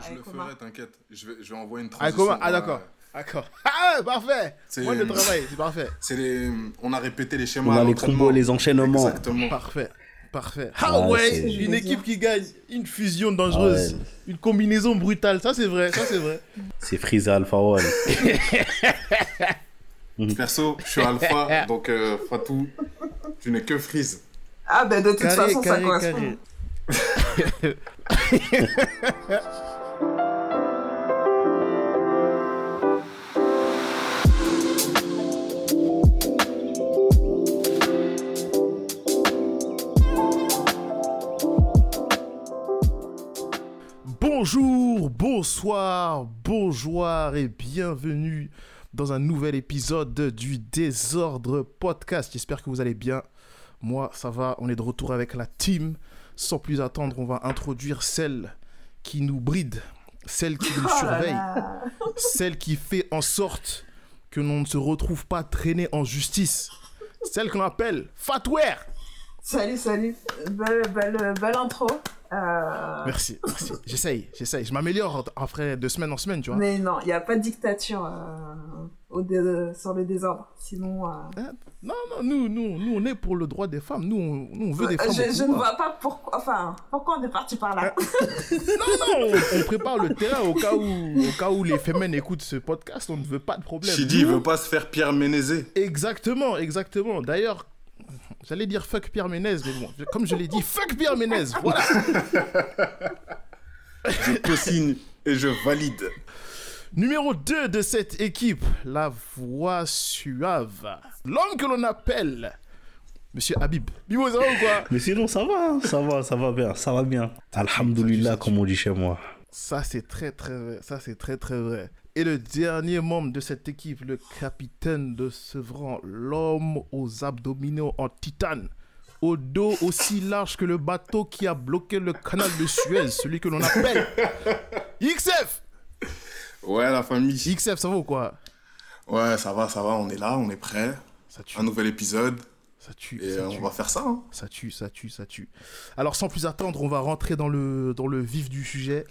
Je avec le Omar. ferai, t'inquiète. Je vais, je vais envoyer une transition. Ah, d'accord. Ouais. D'accord. Ah, parfait. C'est- Moi, le travail, c'est parfait. C'est les... On a répété les schémas On a les combos, les enchaînements. Exactement. Parfait. Parfait. Ah, Ah ouais, une équipe qui gagne, une fusion dangereuse, Ah ouais. une combinaison brutale. Ça, c'est vrai. Ça, c'est vrai. C'est Freeza Alpha One. Perso, je suis alpha, donc euh, Fatou, tu n'es que freeze. Ah, ben de toute Carré, façon, ça carré, correspond. carré. Bonjour, bonsoir, bonjour et bienvenue dans un nouvel épisode du Désordre Podcast. J'espère que vous allez bien. Moi, ça va, on est de retour avec la team. Sans plus attendre, on va introduire celle qui nous bride, celle qui nous Oh surveille, celle qui fait en sorte que l'on ne se retrouve pas traîné en justice, celle qu'on appelle Fatware. Salut, salut. Belle, belle, belle intro. Euh, Merci, merci. J'essaye, j'essaye. Je m'améliore après de semaine en semaine, tu vois. Mais non, il n'y a pas de dictature euh, au dé- sur le désordre. Sinon, euh, Non, non, nous, nous, nous, on est pour le droit des femmes. Nous, on, nous, on veut des femmes. je, je ne pouvoir. vois pas pourquoi. Enfin, pourquoi on est parti par là. Non, non, on, on prépare le terrain au cas où, au cas où les femmes écoutent ce podcast. On ne veut pas de problème. Chidi, il Nous- veut pas se faire Pierre Ménézé. Exactement, exactement. D'ailleurs, j'allais dire fuck Pierre Ménez, mais bon, comme je l'ai dit, fuck Pierre Ménez. Voilà. Je co-signe et je valide. Numéro 2 de cette équipe, la voix suave. L'homme que l'on appelle Monsieur Habib. Bibo, ça va ou quoi? Mais sinon, ça va, hein, ça va, ça va bien, ça va bien. Alhamdoulilah, comme on dit chez moi. Ça, c'est très, très vrai. Ça, c'est très, très vrai. Et le dernier membre de cette équipe, le capitaine de Sevran, l'homme aux abdominaux en titane, au dos aussi large que le bateau qui a bloqué le canal de Suez, celui que l'on appelle XF. Ouais, la famille. XF, ça va ou quoi? Ouais, ça va, ça va, on est là, on est prêt. Ça tue, Un nouvel épisode. Ça tue, Et ça tue. on va faire ça. hein. Ça tue, ça tue, ça tue. Alors, sans plus attendre, on va rentrer dans le, dans le vif du sujet.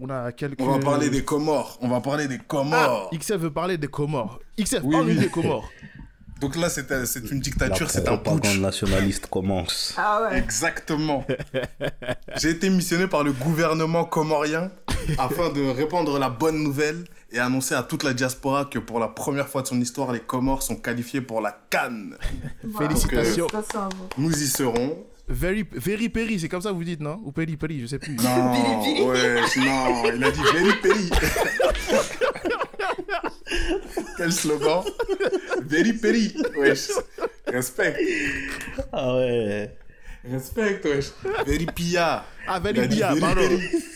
On a quelques... On va parler des Comores. On va parler des Ah, Comores. XF veut parler des Comores. XF, Oui, parle-nous oui. des Comores. Donc là, c'est un- c'est une dictature, c'est un putsch. nationaliste commence. Ah ouais. Exactement. J'ai été missionné par le gouvernement comorien afin de répandre la bonne nouvelle et annoncer à toute la diaspora que pour la première fois de son histoire, les Comores sont qualifiés pour la Cannes. Félicitations. Félicitations. Nous y serons. Very, very Perry, c'est comme ça que vous dites, non? Ou Peri Peri, je sais plus. Non, ouais, non, il a dit Very Peri. Quel slogan Very Peri, wesh. Respect, Ah ouais. respect, wesh. Very Pia. Ah, Very Pia, pardon.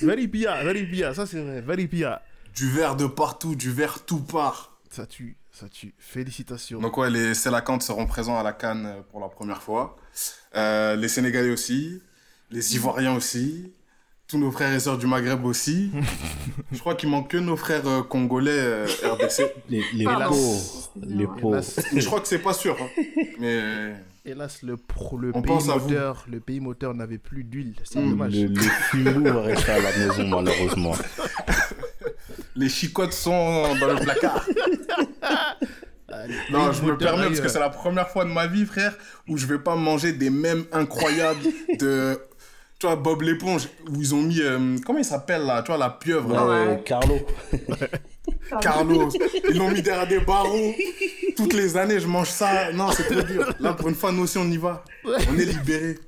Very Pia, Very Pia, ça c'est vrai. Very Pia. Du verre de partout, du verre tout part. Ça tue, ça tue. Félicitations. Donc ouais, les Sélacantes seront présents à la Cannes euh, pour la première fois. Euh, les Sénégalais aussi, les Ivoiriens aussi, tous nos frères et sœurs du Maghreb aussi. Je crois qu'il manque que nos frères euh, congolais euh, RDC. Les, les pauvres. Les pauvres. je crois que c'est pas sûr. hein. Mais hélas, le, pro, le pays moteur, le pays moteur n'avait plus d'huile. C'est Mm, dommage. Le, le fumou va rester à la maison, malheureusement. les chicottes sont dans le placard. Allez, Non, je me permets parce que ailleurs. c'est la première fois de ma vie, frère, où je vais pas manger des mèmes incroyables de. Tu vois, Bob l'éponge, où ils ont mis. euh, comment il s'appelle là Tu vois, la pieuvre là? Ouais, Ouais. Carlo. Carlos, ils l'ont mis derrière des barreaux. Toutes les années, je mange ça. Non, c'est trop dur. Là, pour une fois, nous aussi, on y va. On est libérés.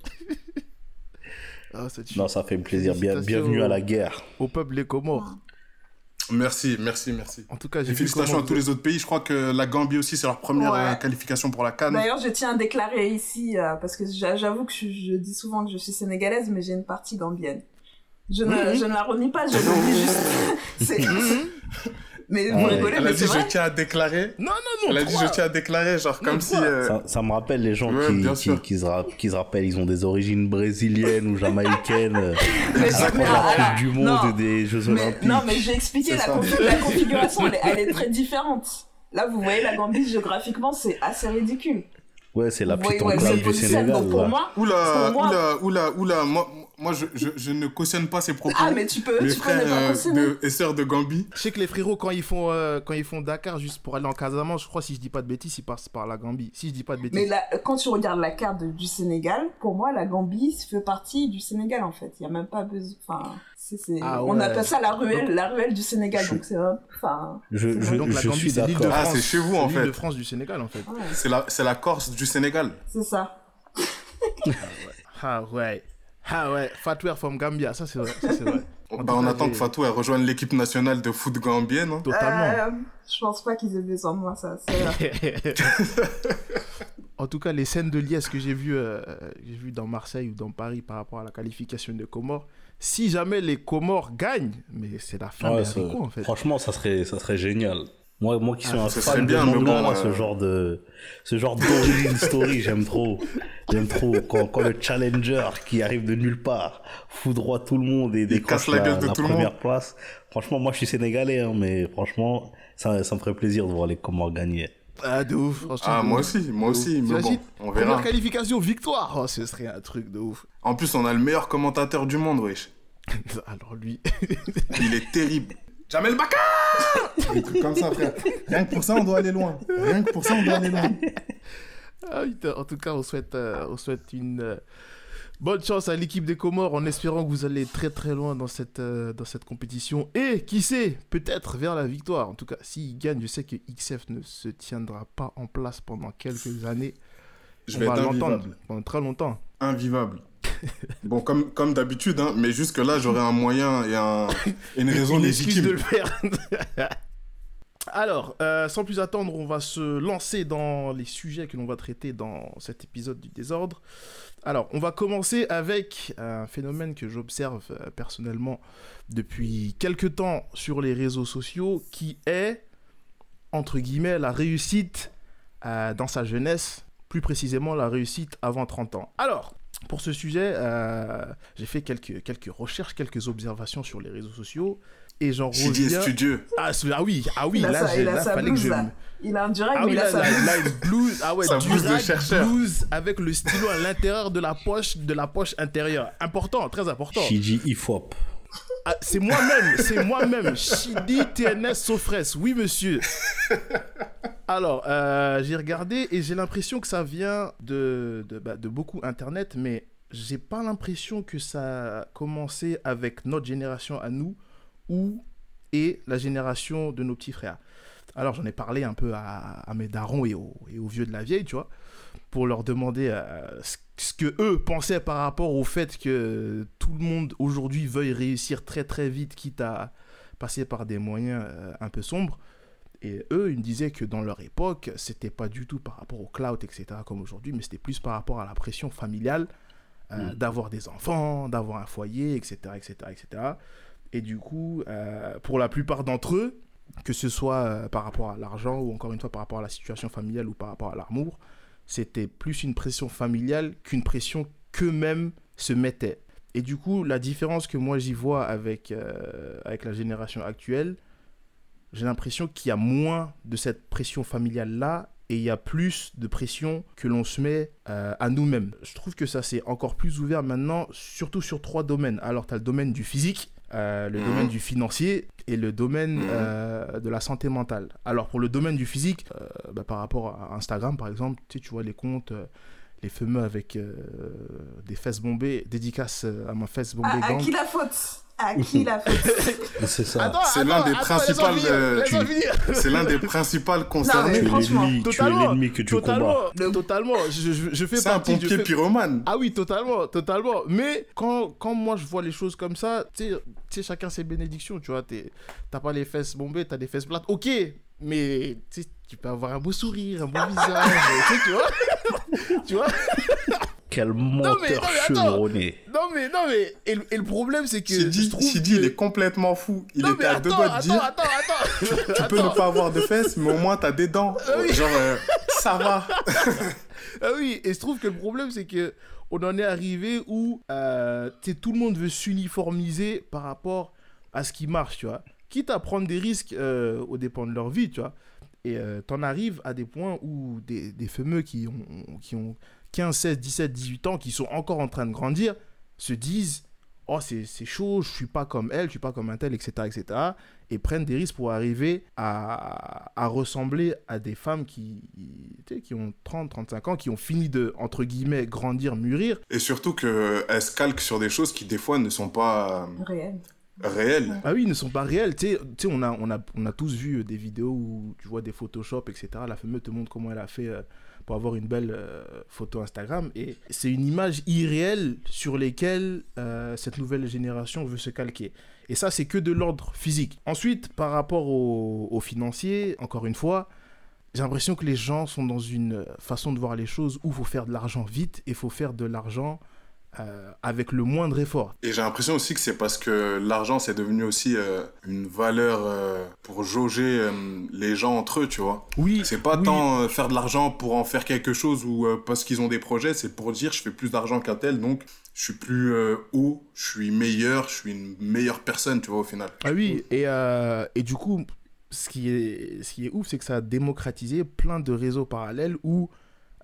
Ah. Non, ça fait plaisir. Bien- bienvenue à la guerre. Au peuple des Comores. Merci, merci, merci. En tout cas, Et félicitations à tous les autres pays. Je crois que la Gambie aussi, c'est leur première Ouais. euh, qualification pour la Cannes. D'ailleurs, je tiens à déclarer ici, euh, parce que j'a- j'avoue que je, je dis souvent que je suis sénégalaise, mais j'ai une partie gambienne. Je ne, Mhm. je ne la renie pas, je le dis juste. C'est- mais vous Ouais. rigolez, Elle a mais dit, c'est je tiens à déclarer. Non, non, non. Elle a dit, je tiens à déclarer, genre comme si. euh, Ça, ça me rappelle les gens Ouais, qui, se, ra- qui se rappellent, ils ont des origines brésiliennes ou jamaïcaines. euh, Mais- mais la Coupe du Monde et des Jeux Mais- Olympiques. non, mais j'ai expliqué C'est la, configuration, elle est, très différente. Là, vous voyez, la Gambie, géographiquement, c'est assez ridicule. Ouais, c'est la petite enclave du Sénégal. pour moi, Oula, oula, oula, oula. Moi, je, je, je ne cautionne pas ces propos. Ah, mais tu peux, Mes tu peux ne frères pas euh, cautionner. de- et sœurs de Gambie. Je sais que les frérots, quand ils font, euh, quand ils font Dakar juste pour aller en Casamance, je crois, si je dis pas de bêtises, ils passent par la Gambie. Si je dis pas de bêtises. Mais là, quand tu regardes la carte de- du Sénégal, pour moi, la Gambie fait partie du Sénégal, en fait. Il n'y a même pas besoin... Enfin, Ah on ouais. appelle ça la ruelle, la ruelle du Sénégal. Je- Donc, c'est. Enfin... Je, je, Donc la Gambie, c'est l'île de. Ah, France. c'est chez vous, en l'île fait. de France du Sénégal, en fait. ouais, C'est la, c'est la Corse du Sénégal. c'est ça. Ah ouais. Ah ouais. Fatwer from Gambia, ça c'est vrai. Ça, c'est vrai. En Bah, on attend que Fatou elle rejoigne l'équipe nationale de foot gambienne. hein. Totalement. Euh, je pense pas qu'ils aient besoin de moi, ça. C'est... en tout cas, les scènes de liesse que j'ai vues euh, j'ai vues dans Marseille ou dans Paris par rapport à la qualification des Comores, si jamais les Comores gagnent, mais c'est la fin Ouais, des ça- haricots en fait. Franchement, ça serait, ça serait génial. Moi, moi qui suis Ah, un ce fan de bien, mais manga, bon, là, ce euh, genre de, ce genre d'origin story, j'aime trop. J'aime trop quand, quand le challenger qui arrive de nulle part foudroie tout le monde et décroche la gueule de tout le première monde. place. Franchement, moi, je suis sénégalais, hein, mais franchement, ça, ça me ferait plaisir de voir les Comores gagner. Ah, de ouf. franchement, Ah, de moi ouf. aussi, moi De aussi, mais bon, on verra. Première qualification, victoire. Oh, ce serait un truc de ouf. En plus, on a le meilleur commentateur du monde, wesh. Alors lui. Il est terrible. Jamel Baka Des trucs comme ça, frère. Rien que pour ça, on doit aller loin. Rien que pour ça, on doit aller loin. Ah, en tout cas, on souhaite, euh, on souhaite une euh, bonne chance à l'équipe des Comores en espérant que vous allez très très loin dans cette, euh, dans cette compétition. Et qui sait, peut-être vers la victoire. En tout cas, s'ils gagnent, je sais que XF ne se tiendra pas en place pendant quelques années. Je on vais va être l'entendre invivable. pendant très longtemps. Invivable. Bon, comme, comme d'habitude, hein, mais jusque-là, j'aurai un moyen et, un, et une raison Une légitime. de le faire. Alors, euh, sans plus attendre, on va se lancer dans les sujets que l'on va traiter dans cet épisode du désordre. Alors, on va commencer avec un phénomène que j'observe euh, personnellement depuis quelques temps sur les réseaux sociaux, qui est, entre guillemets, la réussite euh, dans sa jeunesse, plus précisément la réussite avant 30 ans. Alors, pour ce sujet, euh, j'ai fait quelques, quelques recherches, quelques observations sur les réseaux sociaux, et j'en Chidi est reviens... studieux. Ah, ah oui, ah oui, il a là, il a là, sa fallait que blouse, je... là. Il a un durag, Ah mais oui, il a là, sa blouse. là, une blouse, ah ouais, Sa blouse de Durag chercheur. blouse avec le stylo à l'intérieur de la poche, de la poche intérieure. Important, très important. Shiji Ifop. Ah, c'est moi-même, c'est moi-même, Shidi TNS Sofres, oui monsieur. Alors, euh, j'ai regardé et j'ai l'impression que ça vient de, bah, de beaucoup Internet, mais j'ai pas l'impression que ça a commencé avec notre génération à nous ou et la génération de nos petits frères. Alors, j'en ai parlé un peu à, à mes darons et aux, et aux vieux de la vieille, tu vois, pour leur demander euh, ce, ce que eux pensaient par rapport au fait que tout le monde aujourd'hui veuille réussir très très vite, quitte à passer par des moyens euh, un peu sombres. Et eux, ils me disaient que dans leur époque, c'était pas du tout par rapport au cloud, etc., comme aujourd'hui, mais c'était plus par rapport à la pression familiale, euh, d'avoir des enfants, d'avoir un foyer, etc., etc., etc. Et du coup, euh, pour la plupart d'entre eux, que ce soit euh, par rapport à l'argent ou encore une fois par rapport à la situation familiale ou par rapport à l'amour, c'était plus une pression familiale qu'une pression qu'eux-mêmes se mettaient. Et du coup, la différence que moi j'y vois avec, euh, avec la génération actuelle, j'ai l'impression qu'il y a moins de cette pression familiale-là et il y a plus de pression que l'on se met euh, à nous-mêmes. Je trouve que ça c'est encore plus ouvert maintenant, surtout sur trois domaines. Alors, tu as le domaine du physique, euh, le Mhm. domaine du financier et le domaine Mhm. euh, de la santé mentale. Alors, pour le domaine du physique, euh, bah, par rapport à Instagram par exemple, tu, sais, tu vois les comptes. Les fameux avec euh, des fesses bombées, dédicace euh, à ma fesse bombée À, qui la faute? À qui la faute? C'est ça. C'est l'un des attends, principales, euh, tu-. C'est l'un des principaux mais concernés. tu es franchement, l'ennemi, tu es totalement, l'ennemi que tu combats. Totalement, totalement. Je, je- je fais C'est un pompier fais- pyromane. Ah oui, totalement, totalement. Mais quand, quand moi je vois les choses comme ça, tu sais- tu sais, chacun ses bénédictions, tu vois. t'es- T'as pas les fesses bombées, t'as des fesses plates, ok. Mais tu peux avoir un beau sourire, un beau visage, tu vois. tu vois Quel menteur non, mais attends. chevronné. Non, mais, non, mais. Et, le- et le problème, c'est que. Chidi, que- il est complètement fou. Il Non, mais était à deux attends, doigts de attends, dire attends, attends, Tu peux ne pas avoir de fesses, mais au moins t'as des dents. Ah oui. Genre, euh, ça va. Ah oui, et je trouve que le problème, c'est que on en est arrivé où euh, tout le monde veut s'uniformiser par rapport à ce qui marche, tu vois. Quitte à prendre des risques euh, au dépend de leur vie, tu vois. Et euh, t'en arrives à des points où des, des fameux qui ont, qui ont 15, 16, 17, 18 ans, qui sont encore en train de grandir, se disent oh c'est c'est chaud, je suis pas comme elle, je suis pas comme un tel, etc., etc. Et prennent des risques pour arriver à, à ressembler à des femmes qui, tu sais, qui ont 30, 35 ans, qui ont fini de, entre guillemets, grandir, mûrir. Et surtout qu'elles se calquent sur des choses qui, des fois, ne sont pas Réel. Réelles. Ah oui, ils ne sont pas réels. Tu sais, on a, on, a, on a tous vu euh, des vidéos où tu vois des Photoshop, etc. La fameuse te montre comment elle a fait euh, pour avoir une belle euh, photo Instagram. Et c'est une image irréelle sur lesquelles cette nouvelle génération veut se calquer. Et ça, c'est que de l'ordre physique. Ensuite, par rapport au, au financier, encore une fois, j'ai l'impression que les gens sont dans une façon de voir les choses où il faut faire de l'argent vite et il faut faire de l'argent euh, avec le moindre effort. Et j'ai l'impression aussi que c'est parce que l'argent, c'est devenu aussi euh, une valeur euh, pour jauger les gens entre eux, tu vois. Oui, C'est pas oui. tant faire de l'argent pour en faire quelque chose ou parce qu'ils ont des projets, c'est pour dire je fais plus d'argent qu'un tel, donc je suis plus haut, je suis meilleur, je suis une meilleure personne, tu vois, au final. Ah oui, et, et du coup, ce qui est, ce qui est ouf, c'est que ça a démocratisé plein de réseaux parallèles où,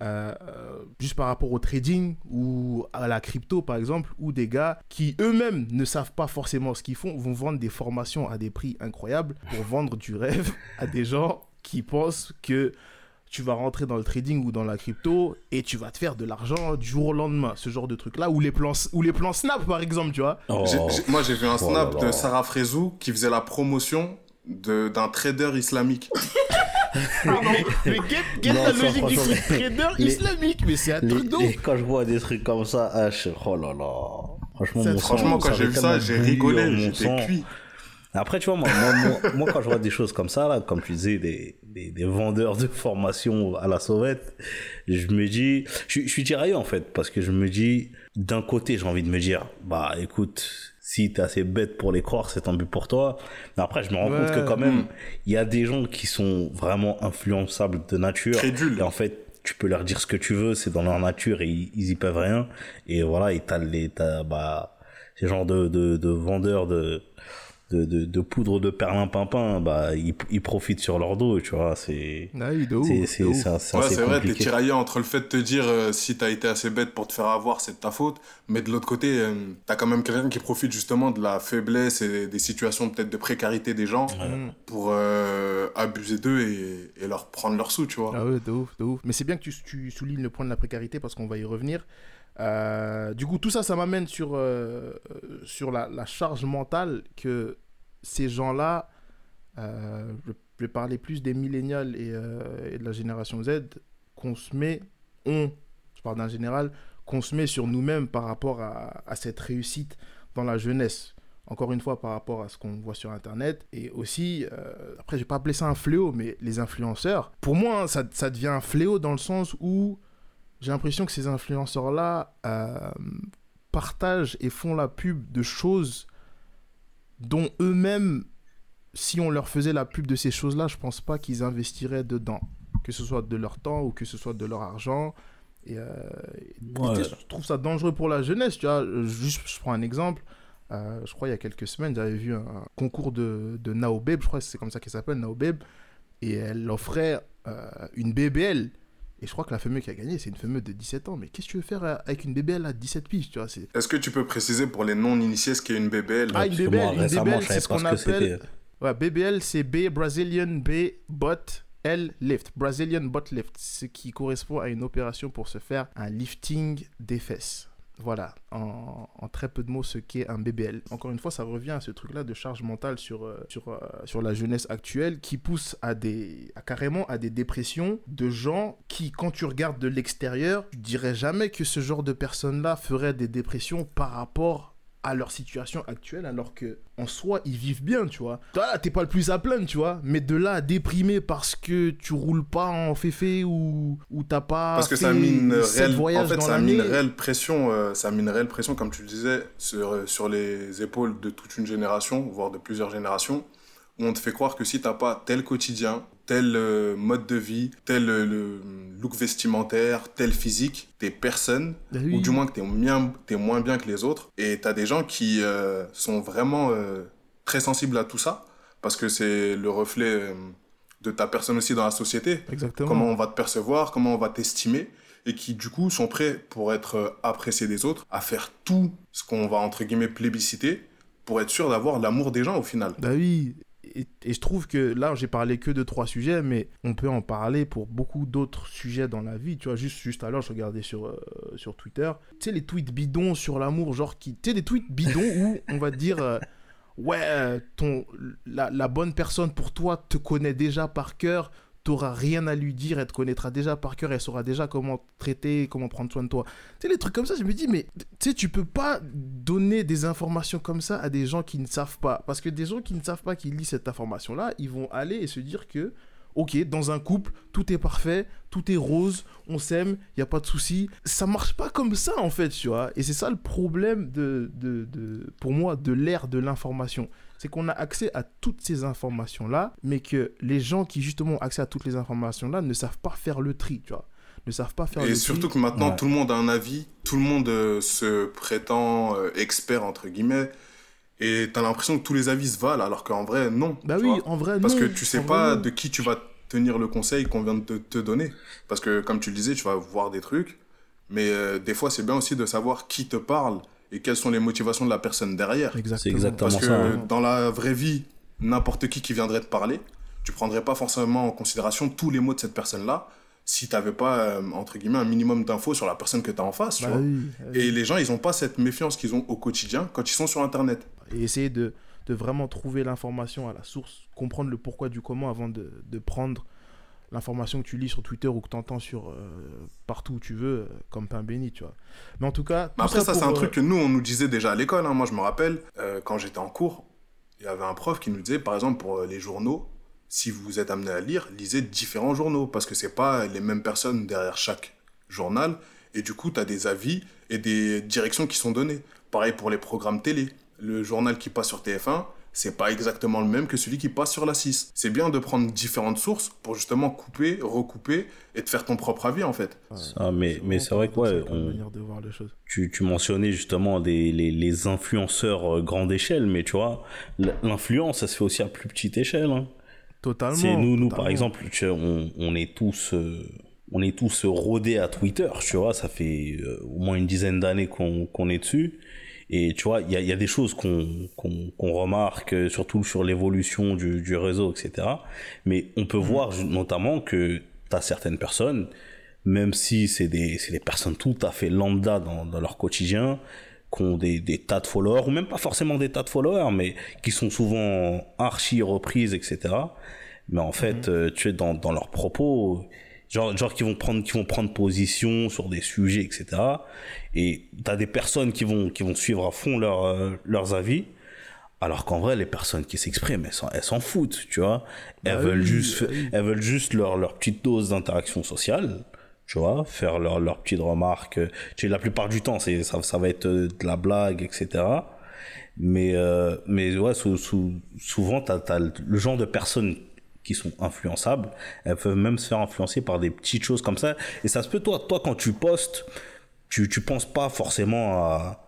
euh, euh, juste par rapport au trading ou à la crypto par exemple, où des gars qui eux-mêmes ne savent pas forcément ce qu'ils font vont vendre des formations à des prix incroyables pour vendre du rêve à des gens qui pensent que tu vas rentrer dans le trading ou dans la crypto et tu vas te faire de l'argent du jour au lendemain, ce genre de truc là, ou les plans, ou les plans Snap par exemple, tu vois. Oh. Moi, j'ai vu un Oh snap là là. de Sarah Frézou qui faisait la promotion de- d'un trader islamique. Pardon, mais quelle, quelle Non, est la logique du truc trader les- islamique Mais c'est un Les- truc de les- ouf. quand je vois des trucs comme ça, ah, je... oh là là. Franchement, mon Franchement, sang- quand j'ai vu ça, j'ai rigolé, j'étais cuit. Après, tu vois, moi, moi, moi, moi, quand je vois des choses comme ça, là, comme tu disais, des, des, des vendeurs de formation à la sauvette, je me dis, je, suis- je suis tiraillé en fait, parce que je me dis, d'un côté, j'ai envie de me dire, bah écoute, si t'es assez bête pour les croire, c'est tant but pour toi. Mais après, je me rends Ouais. compte que quand même, Mm. il y a des gens qui sont vraiment influençables de nature. Crédules. Et en fait, tu peux leur dire ce que tu veux, c'est dans leur nature et ils, ils y peuvent rien. Et voilà, et t'as les, t'as, bah, ces genres de, de, de vendeurs de, de, de, de poudre de perlimpinpin, bah, ils, ils profitent sur leur dos, tu vois, c'est, Ah ouf. c'est, Ouais, vrai, t'es tiraillé entre le fait de te dire euh, si t'as été assez bête pour te faire avoir, c'est de ta faute. Mais de l'autre côté, euh, t'as quand même quelqu'un qui profite justement de la faiblesse et des situations peut-être de précarité des gens Mm. pour euh, abuser d'eux et, et leur prendre leurs sous, tu vois. Ah ouais, de ouf, de ouf. Mais c'est bien que tu, tu soulignes le point de la précarité parce qu'on va y revenir. Euh, du coup, tout ça, ça m'amène sur, euh, sur la, charge mentale que ces gens-là, euh, je vais parler plus des millénials et, de la génération Z, qu'on se met, on, je parle d'un général, qu'on se met sur nous-mêmes par rapport à, à cette réussite dans la jeunesse. Encore une fois, par rapport à ce qu'on voit sur Internet. Et aussi, après, je vais pas appeler ça un fléau, mais les influenceurs, pour moi, hein, ça, ça devient un fléau dans le sens où j'ai l'impression que ces influenceurs-là euh, partagent et font la pub de choses dont eux-mêmes, si on leur faisait la pub de ces choses-là, je pense pas qu'ils investiraient dedans. Que ce soit de leur temps ou que ce soit de leur argent. Et, euh, Ouais. je trouve ça dangereux pour la jeunesse, tu vois. Juste, je prends un exemple. Euh, je crois il y a quelques semaines, j'avais vu un concours de, de Naobeb, je crois que c'est comme ça qu'elle s'appelle, Naobeb. Et elle offrait euh, une BBL. Et je crois que la fameuse qui a gagné, c'est une fameuse de 17 ans. Mais qu'est-ce que tu veux faire euh, avec une BBL à 17 piges, tu vois c'est... Est-ce que tu peux préciser pour les non-initiés ce qu'est une BBL Ah, une BBL, moi, une BBL, c'est ce qu'on appelle... Ouais, BBL, c'est B Brazilian B Bot L Lift. Brazilian Bot Lift. Ce qui correspond à une opération pour se faire un lifting des fesses. Voilà, en, très peu de mots, ce qu'est un BBL. Encore une fois, ça revient à ce truc-là de charge mentale sur, euh, sur, euh, sur la jeunesse actuelle qui pousse à des, à carrément à des dépressions de gens qui, quand tu regardes de l'extérieur, tu dirais jamais que ce genre de personnes-là feraient des dépressions par rapport à leur situation actuelle alors que en soi ils vivent bien tu vois. Toi là t'es pas le plus à plaindre tu vois. Mais de là à déprimer parce que tu roules pas en féfé ou ou t'as pas Parce que fait ça sept réelle, en fait, ça l'année. réelle pression, euh, ça une réelle pression, comme tu le disais, sur, euh, sur les épaules de toute une génération, voire de plusieurs générations, où on te fait croire que si t'as pas tel quotidien, tel euh, mode de vie, tel euh, le look vestimentaire, tel physique, t'es personne, Ah oui. ou du moins que t'es bien, moins bien que les autres. Et t'as des gens qui euh, sont vraiment très sensibles à tout ça, parce que c'est le reflet de ta personne aussi dans la société exactement comment on va te percevoir, comment on va t'estimer. et qui du coup sont prêts pour être appréciés des autres, à faire tout ce qu'on va entre guillemets plébisciter pour être sûr d'avoir l'amour des gens au final. Bah oui, et, je trouve que là, j'ai parlé que de trois sujets, mais on peut en parler pour beaucoup d'autres sujets dans la vie. Tu vois, juste, juste alors, je regardais sur, euh, sur Twitter, tu sais, les tweets bidons sur l'amour, genre qui. Tu sais, des tweets bidons où on va dire. euh, Ouais, euh, ton, la, la bonne personne pour toi te connaît déjà par cœur, t'auras rien à lui dire, elle te connaîtra déjà par cœur, elle saura déjà comment te traiter, comment prendre soin de toi. Tu sais, les trucs comme ça, je me dis, mais tu sais, tu peux pas donner des informations comme ça à des gens qui ne savent pas. Parce que des gens qui ne savent pas, qui lisent cette information-là, ils vont aller et se dire que, ok, dans un couple, tout est parfait, tout est rose, on s'aime, il n'y a pas de souci. Ça marche pas comme ça, en fait, tu vois. Et c'est ça le problème, de, de, de, pour moi, de l'ère de l'information. C'est qu'on a accès à toutes ces informations-là, mais que les gens qui, justement, ont accès à toutes les informations-là ne savent pas faire le tri, tu vois. Ne savent pas faire le Et tri. surtout que maintenant, Ouais. tout le monde a un avis, tout le monde euh, se prétend euh, expert, entre guillemets, et t'as l'impression que tous les avis se valent, alors qu'en vrai, non. Bah oui, vois. en vrai, Parce non. que tu sais En pas vrai, de qui tu vas tenir le conseil qu'on vient de te, te donner. Parce que, comme tu le disais, tu vas voir des trucs, mais euh, des fois, c'est bien aussi de savoir qui te parle et quelles sont les motivations de la personne derrière. Exactement. exactement Parce que ça, dans la vraie vie, n'importe qui qui viendrait te parler, tu prendrais pas forcément en considération tous les mots de cette personne-là si t'avais pas, euh, entre guillemets, un minimum d'infos sur la personne que t'as en face, tu Bah vois. oui, bah oui. Et les gens, ils ont pas cette méfiance qu'ils ont au quotidien quand ils sont sur Internet. et essayer de, de vraiment trouver l'information à la source, comprendre le pourquoi du comment avant de, de prendre l'information que tu lis sur Twitter ou que tu entends sur, euh, partout où tu veux, euh, comme pain béni, tu vois. Mais en tout cas... Mais après, ça, c'est un euh, truc que nous, on nous disait déjà à l'école. hein. Moi, je me rappelle, euh, quand j'étais en cours, il y avait un prof qui nous disait, par exemple, pour euh, les journaux, si vous êtes amené à lire, lisez différents journaux, parce que c'est pas les mêmes personnes derrière chaque journal, et du coup, tu as des avis et des directions qui sont données. Pareil pour les programmes télé. Le journal qui passe sur TF1, c'est pas exactement le même que celui qui passe sur la 6. C'est bien de prendre différentes sources pour justement couper, recouper et de faire ton propre avis, en fait. Ah, mais- mais c'est vrai que, ouais, on- manière de voir les choses. tu, tu mentionnais justement des, les, les influenceurs euh, grande échelle, mais tu vois, l'influence, ça se fait aussi à plus petite échelle. hein. Totalement. C'est nous, nous par exemple, tu sais, on, on est tous, euh, on est tous rodés à Twitter, tu vois. Ça fait euh, au moins une dizaine d'années qu'on qu'on est dessus. Et tu vois, il y a, il y a des choses qu'on qu'on remarque, euh, surtout sur l'évolution du, du réseau, etc. Mais on peut voir ju- notamment que tu as certaines personnes, même si c'est des, des personnes tout à fait lambda dans, dans leur quotidien, qui ont des, des tas de followers, ou même pas forcément des tas de followers, mais qui sont souvent archi reprises, etc. Mais en fait, euh, tu es dans, dans leurs propos, genre, genre qui vont prendre, qui vont prendre position sur des sujets, etc. Et t'as des personnes qui vont, qui vont suivre à fond leur, euh, leurs avis. Alors qu'en vrai, les personnes qui s'expriment, elles s'en, elles s'en foutent, tu vois. Elles Bah veulent oui, juste, bah oui. elles veulent juste leur, leur petite dose d'interaction sociale, tu vois, faire leur, leur petite remarque. Tu sais, la plupart du temps, c'est, ça, ça va être euh, de la blague, etc. Mais, euh, mais ouais, sou- sou- souvent, t'as, t'as le genre de personnes qui sont influençables, elles peuvent même se faire influencer par des petites choses comme ça. Et ça se peut, toi, toi quand tu postes, tu, tu penses pas forcément à,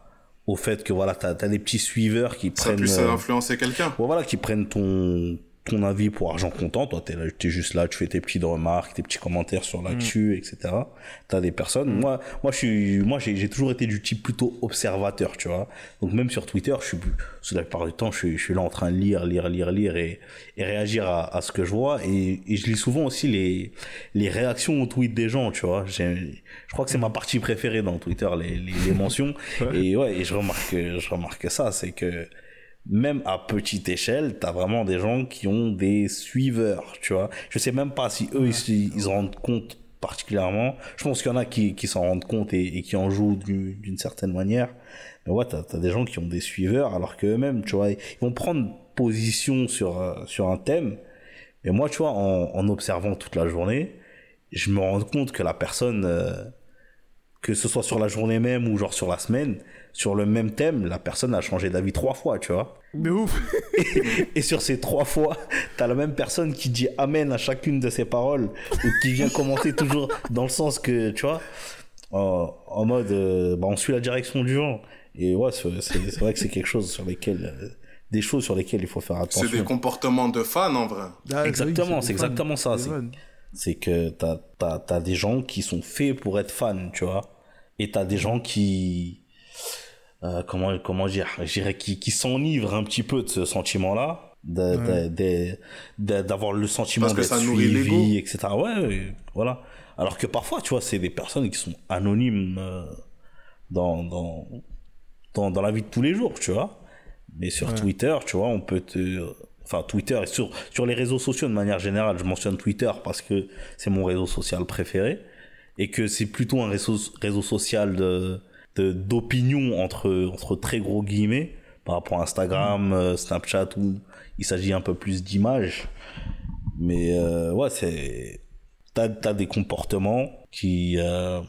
au fait que voilà, t'as, as des petits suiveurs qui Ça prennent. puisse euh, influencer quelqu'un. Voilà, qui prennent ton, ton avis pour argent comptant. Toi, t'es, là, t'es juste là, tu fais tes petites remarques, tes petits commentaires sur l'actu, etc. T'as des personnes. Moi, moi, je suis, moi, j'ai, toujours été du type plutôt observateur, tu vois. Donc, même sur Twitter, je suis, sur la plupart du temps, je suis, je suis là en train de lire, lire, lire, lire et, et réagir à, à ce que je vois. Et, et je lis souvent aussi les, les réactions aux tweets des gens, tu vois. Je crois que c'est ma partie préférée dans Twitter, les, les, les mentions. Et ouais, et je remarque, je remarque ça, c'est que, même à petite échelle, t'as vraiment des gens qui ont des suiveurs, tu vois. Je sais même pas si eux, ils, ils se rendent compte particulièrement. Je pense qu'il y en a qui, qui s'en rendent compte et, et qui en jouent du- d'une certaine manière. Mais ouais, t'as as des gens qui ont des suiveurs alors qu'eux-mêmes, tu vois, ils vont prendre position sur, euh, sur un thème. Mais moi, tu vois, en, en observant toute la journée, je me rends compte que la personne, euh, que ce soit sur la journée même ou genre sur la semaine, sur le même thème, la personne a changé d'avis trois fois, tu vois. Mais ouf. Et sur ces trois fois, t'as la même personne qui dit amen à chacune de ses paroles ou qui vient commenter toujours dans le sens que, tu vois, en, en mode, euh, bah, on suit la direction du vent. Et ouais, c'est vrai que c'est quelque chose sur lesquels, euh, des choses sur lesquelles il faut faire C'est des attention. comportements de fans, en vrai. Ah, Exactement, c'est exactement ça. C'est que t'as as, as, des gens qui sont faits pour être fans, tu vois. Et t'as des gens qui. Euh, comment, comment dire Je dirais qui, qui s'enivrent un petit peu de ce sentiment-là. D'avoir le sentiment d'être suivi, etc. Ouais, voilà. Alors que parfois, tu vois, c'est des personnes qui sont anonymes euh, dans, dans, dans, dans, la vie de tous les jours, tu vois. Mais sur Twitter, tu vois, on peut te enfin Twitter et sur, sur les réseaux sociaux de manière générale, je mentionne Twitter parce que c'est mon réseau social préféré et que c'est plutôt un réseau, réseau social de, d'opinion entre, entre très gros guillemets par rapport à Instagram, euh, Snapchat où il s'agit un peu plus d'images. Mais euh, ouais, c'est. T'as as des comportements qui, euh,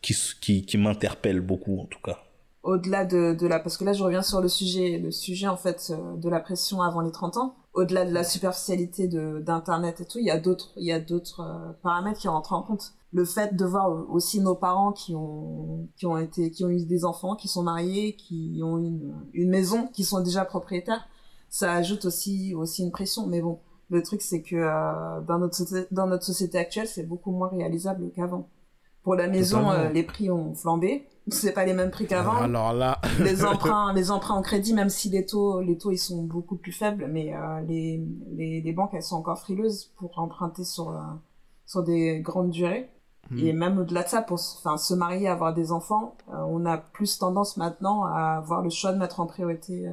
qui, qui, qui m'interpellent beaucoup en tout cas au-delà de, de, la parce que là je reviens sur le sujet le sujet en fait euh, de la pression avant les 30 ans au-delà de la superficialité d'internet et tout il y a d'autres il y a d'autres euh, paramètres qui rentrent en compte le fait de voir aussi nos parents qui ont qui ont été qui ont eu des enfants qui sont mariés qui ont une une maison qui sont déjà propriétaires ça ajoute aussi aussi une pression. Mais bon le truc c'est que euh, dans notre dans notre société actuelle c'est beaucoup moins réalisable qu'avant. Pour la maison les prix ont flambé. C'est pas les mêmes prix qu'avant. Alors là, les emprunts, les emprunts en crédit, même si les taux, les taux ils sont beaucoup plus faibles, mais euh, les, les, les banques elles sont encore frileuses pour emprunter sur euh, sur des grandes durées. Et même au-delà de ça, pour enfin se marier, avoir des enfants, euh, on a plus tendance maintenant à avoir le choix de mettre en priorité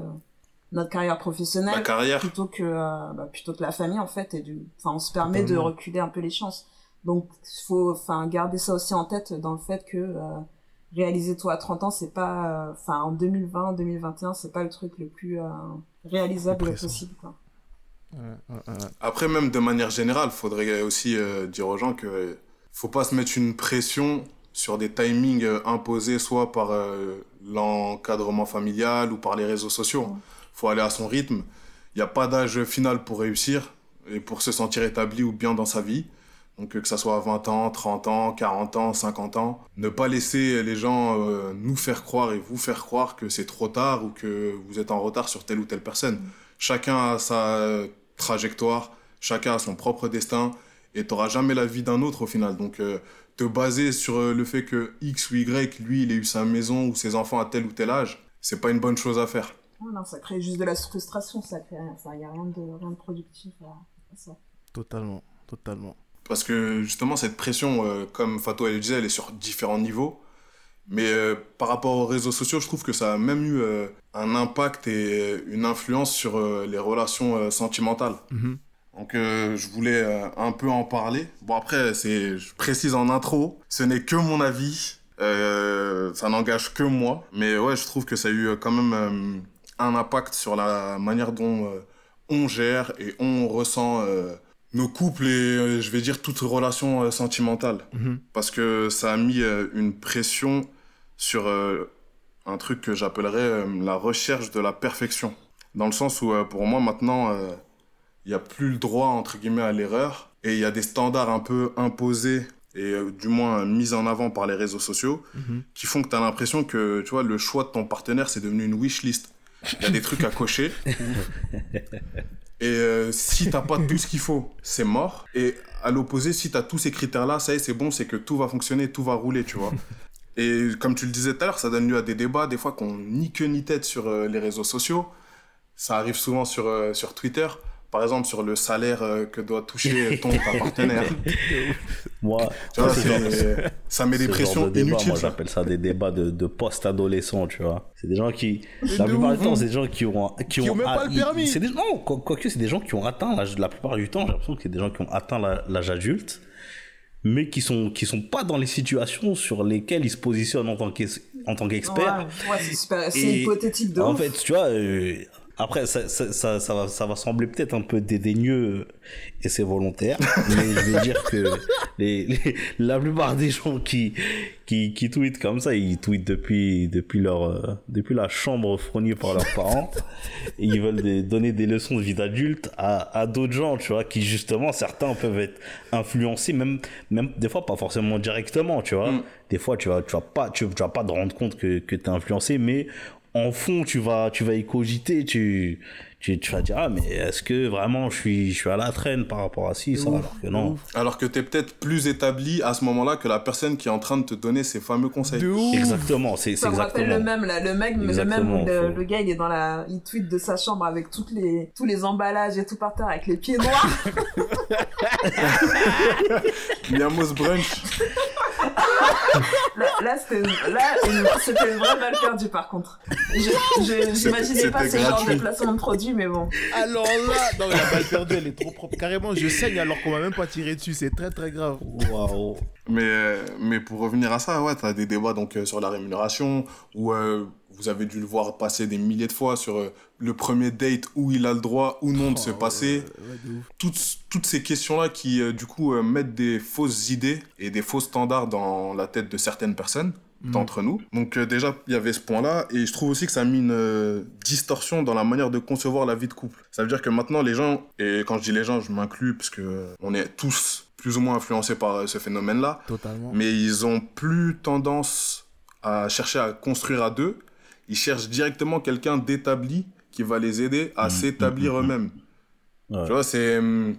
notre carrière professionnelle carrière. plutôt que bah, plutôt que la famille en fait. Et du, enfin on se permet de reculer un peu les chances. Donc faut enfin garder ça aussi en tête dans le fait que réaliser toi à 30 ans, c'est pas, euh, enfin, en 2020, 2021, c'est pas le truc le plus euh, réalisable possible, quoi. Après, même de manière générale, faudrait aussi euh, dire aux gens que faut pas se mettre une pression sur des timings imposés soit par l'encadrement familial ou par les réseaux sociaux. Il faut aller à son rythme. Il n'y a pas d'âge final pour réussir et pour se sentir établi ou bien dans sa vie. Donc que ça soit 20 ans, 30 ans, 40 ans, 50 ans, ne pas laisser les gens euh, nous faire croire et vous faire croire que c'est trop tard ou que vous êtes en retard sur telle ou telle personne. Chacun a sa trajectoire, chacun a son propre destin et tu n'auras jamais la vie d'un autre au final. Donc euh, te baser sur euh, le fait que X ou Y, lui, il ait eu sa maison ou ses enfants à tel ou tel âge, c'est pas une bonne chose à faire. non, ça crée juste de la frustration, ça crée il n'y a rien de, rien de productif à ça. Totalement, totalement. Parce que justement, cette pression, euh, comme Fatou le disait, elle est sur différents niveaux. Mais euh, par rapport aux réseaux sociaux, je trouve que ça a même eu euh, un impact et une influence sur les relations sentimentales. Mhm. Donc je voulais un peu en parler. Bon après, c'est, je précise en intro, ce n'est que mon avis. ça n'engage que moi. Mais ouais, je trouve que ça a eu quand même un impact sur la manière dont on gère et on ressent nos couples et euh, je vais dire toute relation euh, sentimentale mhm. parce que ça a mis euh, une pression sur un truc que j'appellerais la recherche de la perfection dans le sens où pour moi maintenant il n'y a plus le droit entre guillemets à l'erreur et il y a des standards un peu imposés et du moins mis en avant par les réseaux sociaux mhm. qui font que tu as l'impression que tu vois le choix de ton partenaire c'est devenu une wish list il y a des trucs à cocher Et euh, si t'as pas tout ce qu'il faut, c'est mort. Et à l'opposé, si t'as tous ces critères-là, ça y est, c'est bon, c'est que tout va fonctionner, tout va rouler, tu vois. Et comme tu le disais tout à l'heure, ça donne lieu à des débats, des fois qu'on ni queue ni tête sur euh, les réseaux sociaux. Ça arrive souvent sur, euh, sur Twitter par exemple sur le salaire euh, que doit toucher ton partenaire. moi, ça met des pressions inutiles. Moi, j'appelle ça des débats de, de post-adolescents, tu vois. C'est des gens qui, la plupart du temps, c'est des gens qui ont, qui, ont, même pas le permis. C'est des, non, quoique c'est des gens qui ont atteint l'âge, la plupart du temps, j'ai l'impression que c'est des gens qui ont atteint l'âge adulte, mais qui sont, qui sont pas dans les situations sur lesquelles ils se positionnent en tant qu'experts. Ouais, c'est hypothétique de En fait, tu vois, euh, après, ça, ça, ça, ça, va, ça va sembler peut-être un peu dédaigneux et c'est volontaire, mais je vais dire que les, la plupart des gens qui, qui, qui tweetent comme ça, ils tweetent depuis, depuis, leur, euh, depuis la chambre fournie par leurs parents et ils veulent donner des leçons de vie d'adulte à, à d'autres gens, tu vois, qui justement, certains peuvent être influencés, même, même des fois pas forcément directement, tu vois. Mm. Des fois, tu vas, tu vas pas, tu, tu vas pas te rendre compte que, que tu es influencé, mais en fond, tu vas, tu vas y cogiter, tu, tu, tu vas dire, ah, mais est-ce que vraiment je suis, je suis à la traîne par rapport à ci, ça, ouf, alors que non. ouf. Alors que tu es peut-être plus établi à ce moment-là que la personne qui est en train de te donner ces fameux conseils. De ouf. Exactement, c'est c'est Ça me rappelle le exactement. même là, le mec, le même, Exactement, le, gars il est dans la, il tweet de sa chambre avec toutes les, tous les emballages et tout par terre avec les pieds noirs. Miamos Brunch. là, là, c'était, là, une- vraie balle perdue par contre. Je, je, j'imaginais pas ce genre de placement de produit, mais bon. Alors là, non, la balle perdue, elle est trop propre. Carrément, je saigne alors qu'on m'a même pas tiré dessus. C'est très très grave. Waouh. Mais, euh, mais pour revenir à ça, ouais, tu as des débats donc, euh, sur la rémunération, où euh, vous avez dû le voir passer des milliers de fois sur euh, le premier date, où il a le droit ou non de se Oh, passer. ouais, ouais, de ouf. Toutes, toutes ces questions-là qui, euh, du coup, euh, mettent des fausses idées et des faux standards dans la tête de certaines personnes, Mhm. d'entre nous. Donc euh, déjà, il y avait ce point-là, et je trouve aussi que ça a mis une distorsion dans la manière de concevoir la vie de couple. Ça veut dire que maintenant, les gens, et quand je dis les gens, je m'inclus, parce que on est tous plus ou moins influencés par ce phénomène-là, Totalement. mais ils ont plus tendance à chercher à construire à deux. Ils cherchent directement quelqu'un d'établi qui va les aider à Mhm, s'établir mhm, mhm. eux-mêmes. Ouais. Tu vois, c'est hum,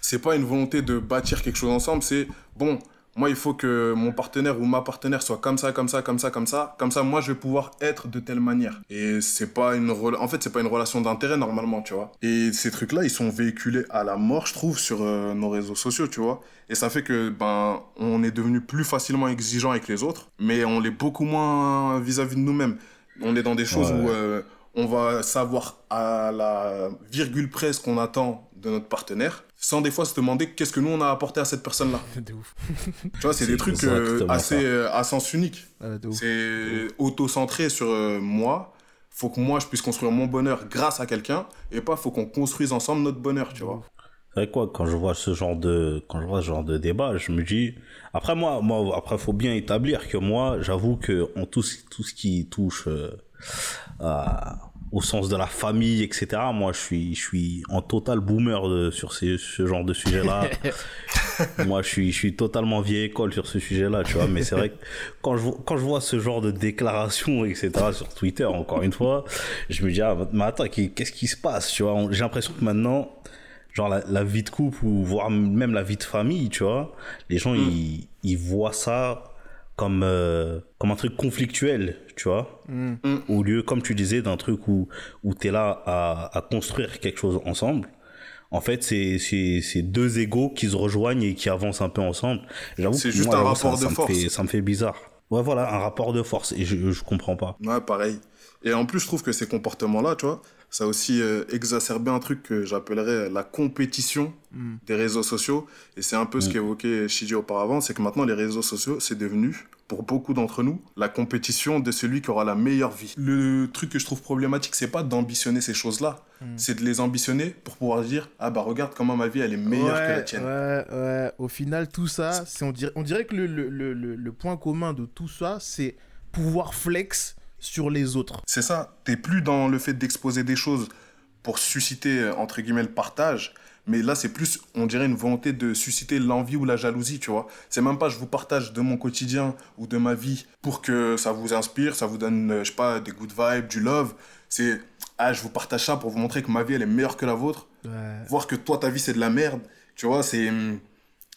c'est pas une volonté de bâtir quelque chose ensemble, c'est bon, moi il faut que mon partenaire ou ma partenaire soit comme ça, comme ça, comme ça, comme ça, comme ça moi je vais pouvoir être de telle manière. Et c'est pas une en fait, c'est pas une relation d'intérêt normalement, tu vois. Et ces trucs-là, ils sont véhiculés à la mort, je trouve, sur euh, nos réseaux sociaux, tu vois. Et ça fait que ben on est devenu plus facilement exigeant avec les autres, mais on l'est beaucoup moins vis-à-vis de nous-mêmes. On est dans des choses Ouais. où euh, on va savoir à la virgule près ce qu'on attend de notre partenaire, sans des fois se demander qu'est-ce que nous on a apporté à cette personne-là. De ouf. Tu vois, c'est des trucs euh, assez euh, à sens unique. Ouf. C'est auto-centré sur euh, moi. Faut que moi je puisse construire mon bonheur grâce à quelqu'un, et pas faut qu'on construise ensemble notre bonheur, tu vois. Vrai quoi, quand je vois ce genre de, quand je vois ce genre de débat, je me dis, après moi, moi, après faut bien établir que moi, j'avoue que en tout, ce- tout ce qui touche euh, à- au sens de la famille, etc. Moi, je suis, je suis en total boomer de- sur ces, ce genre de sujet-là. moi, je suis, je suis totalement vieille école sur ce sujet-là, tu vois. Mais c'est vrai que quand je, quand je vois ce genre de déclaration, etc. sur Twitter, encore une fois, je me dis, ah, mais attends, qu'est-ce qui se passe, tu vois? J'ai l'impression que maintenant, genre la, la vie de couple ou voire même la vie de famille, tu vois, les gens, ils, ils voient ça comme, euh, comme un truc conflictuel, tu vois. Mm. Au lieu, comme tu disais, d'un truc où, où tu es là à, à construire quelque chose ensemble. En fait, c'est c'est- c'est deux égaux qui se rejoignent et qui avancent un peu ensemble. J'avoue C'est que juste moi, un rapport ça, de ça force. Me fait, ça me fait bizarre. Ouais, voilà, un rapport de force. Et je, je comprends pas. Ouais, pareil. Et en plus, je trouve que ces comportements-là, tu vois, ça a aussi euh, exacerbé un truc que j'appellerais la compétition Mm. des réseaux sociaux. Et c'est un peu ce Mm. qu'évoquait Shiji auparavant, c'est que maintenant, les réseaux sociaux, c'est devenu, pour beaucoup d'entre nous, la compétition de celui qui aura la meilleure vie. Le truc que je trouve problématique, c'est pas d'ambitionner ces choses-là, Mm. c'est de les ambitionner pour pouvoir dire, ah bah regarde comment ma vie, elle est meilleure que la tienne. Ouais, ouais. Au final, tout ça, c'est on dirait, on dirait que le, le, le, le- le point commun de tout ça, c'est pouvoir flex sur les autres. C'est ça. T'es plus dans le fait d'exposer des choses pour susciter, euh, entre guillemets, le partage. Mais là, c'est plus, on dirait, une volonté de susciter l'envie ou la jalousie, tu vois. C'est même pas, je vous partage de mon quotidien ou de ma vie pour que ça vous inspire, ça vous donne, euh, je sais pas, des good vibes, du love. C'est, ah, je vous partage ça pour vous montrer que ma vie, elle est meilleure que la vôtre. Ouais. Voir que toi, ta vie, c'est de la merde. Tu vois, c'est, hum,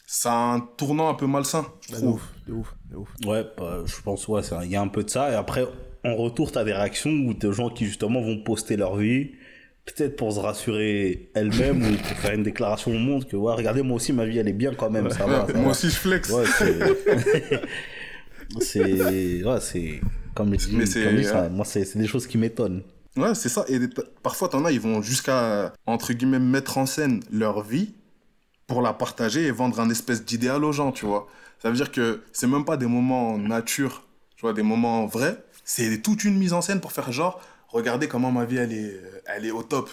c'est un tournant un peu malsain, je De trouve. ouf, de ouf, de ouf. Ouais, bah, je pense, ouais, ça- il y a un peu de ça. Et après, en retour, t'as des réactions où des gens qui, justement, vont poster leur vie, peut-être pour se rassurer elles-mêmes ou pour faire une déclaration au monde que, ouais, regardez, moi aussi, ma vie, elle est bien quand même, ça va. ça Moi va. aussi, je flex. Ouais, c'est. Ouais, c'est. Comme je dis, Mais comme dis, ça, moi, c'est des choses qui m'étonnent. Ouais, c'est ça. Et parfois, t'en as, ils vont jusqu'à, entre guillemets, mettre en scène leur vie pour la partager et vendre un espèce d'idéal aux gens, tu vois. Ça veut dire que c'est même pas des moments en nature, tu vois, des moments vrais. C'est toute une mise en scène pour faire genre, regardez comment ma vie, elle est, elle est au top.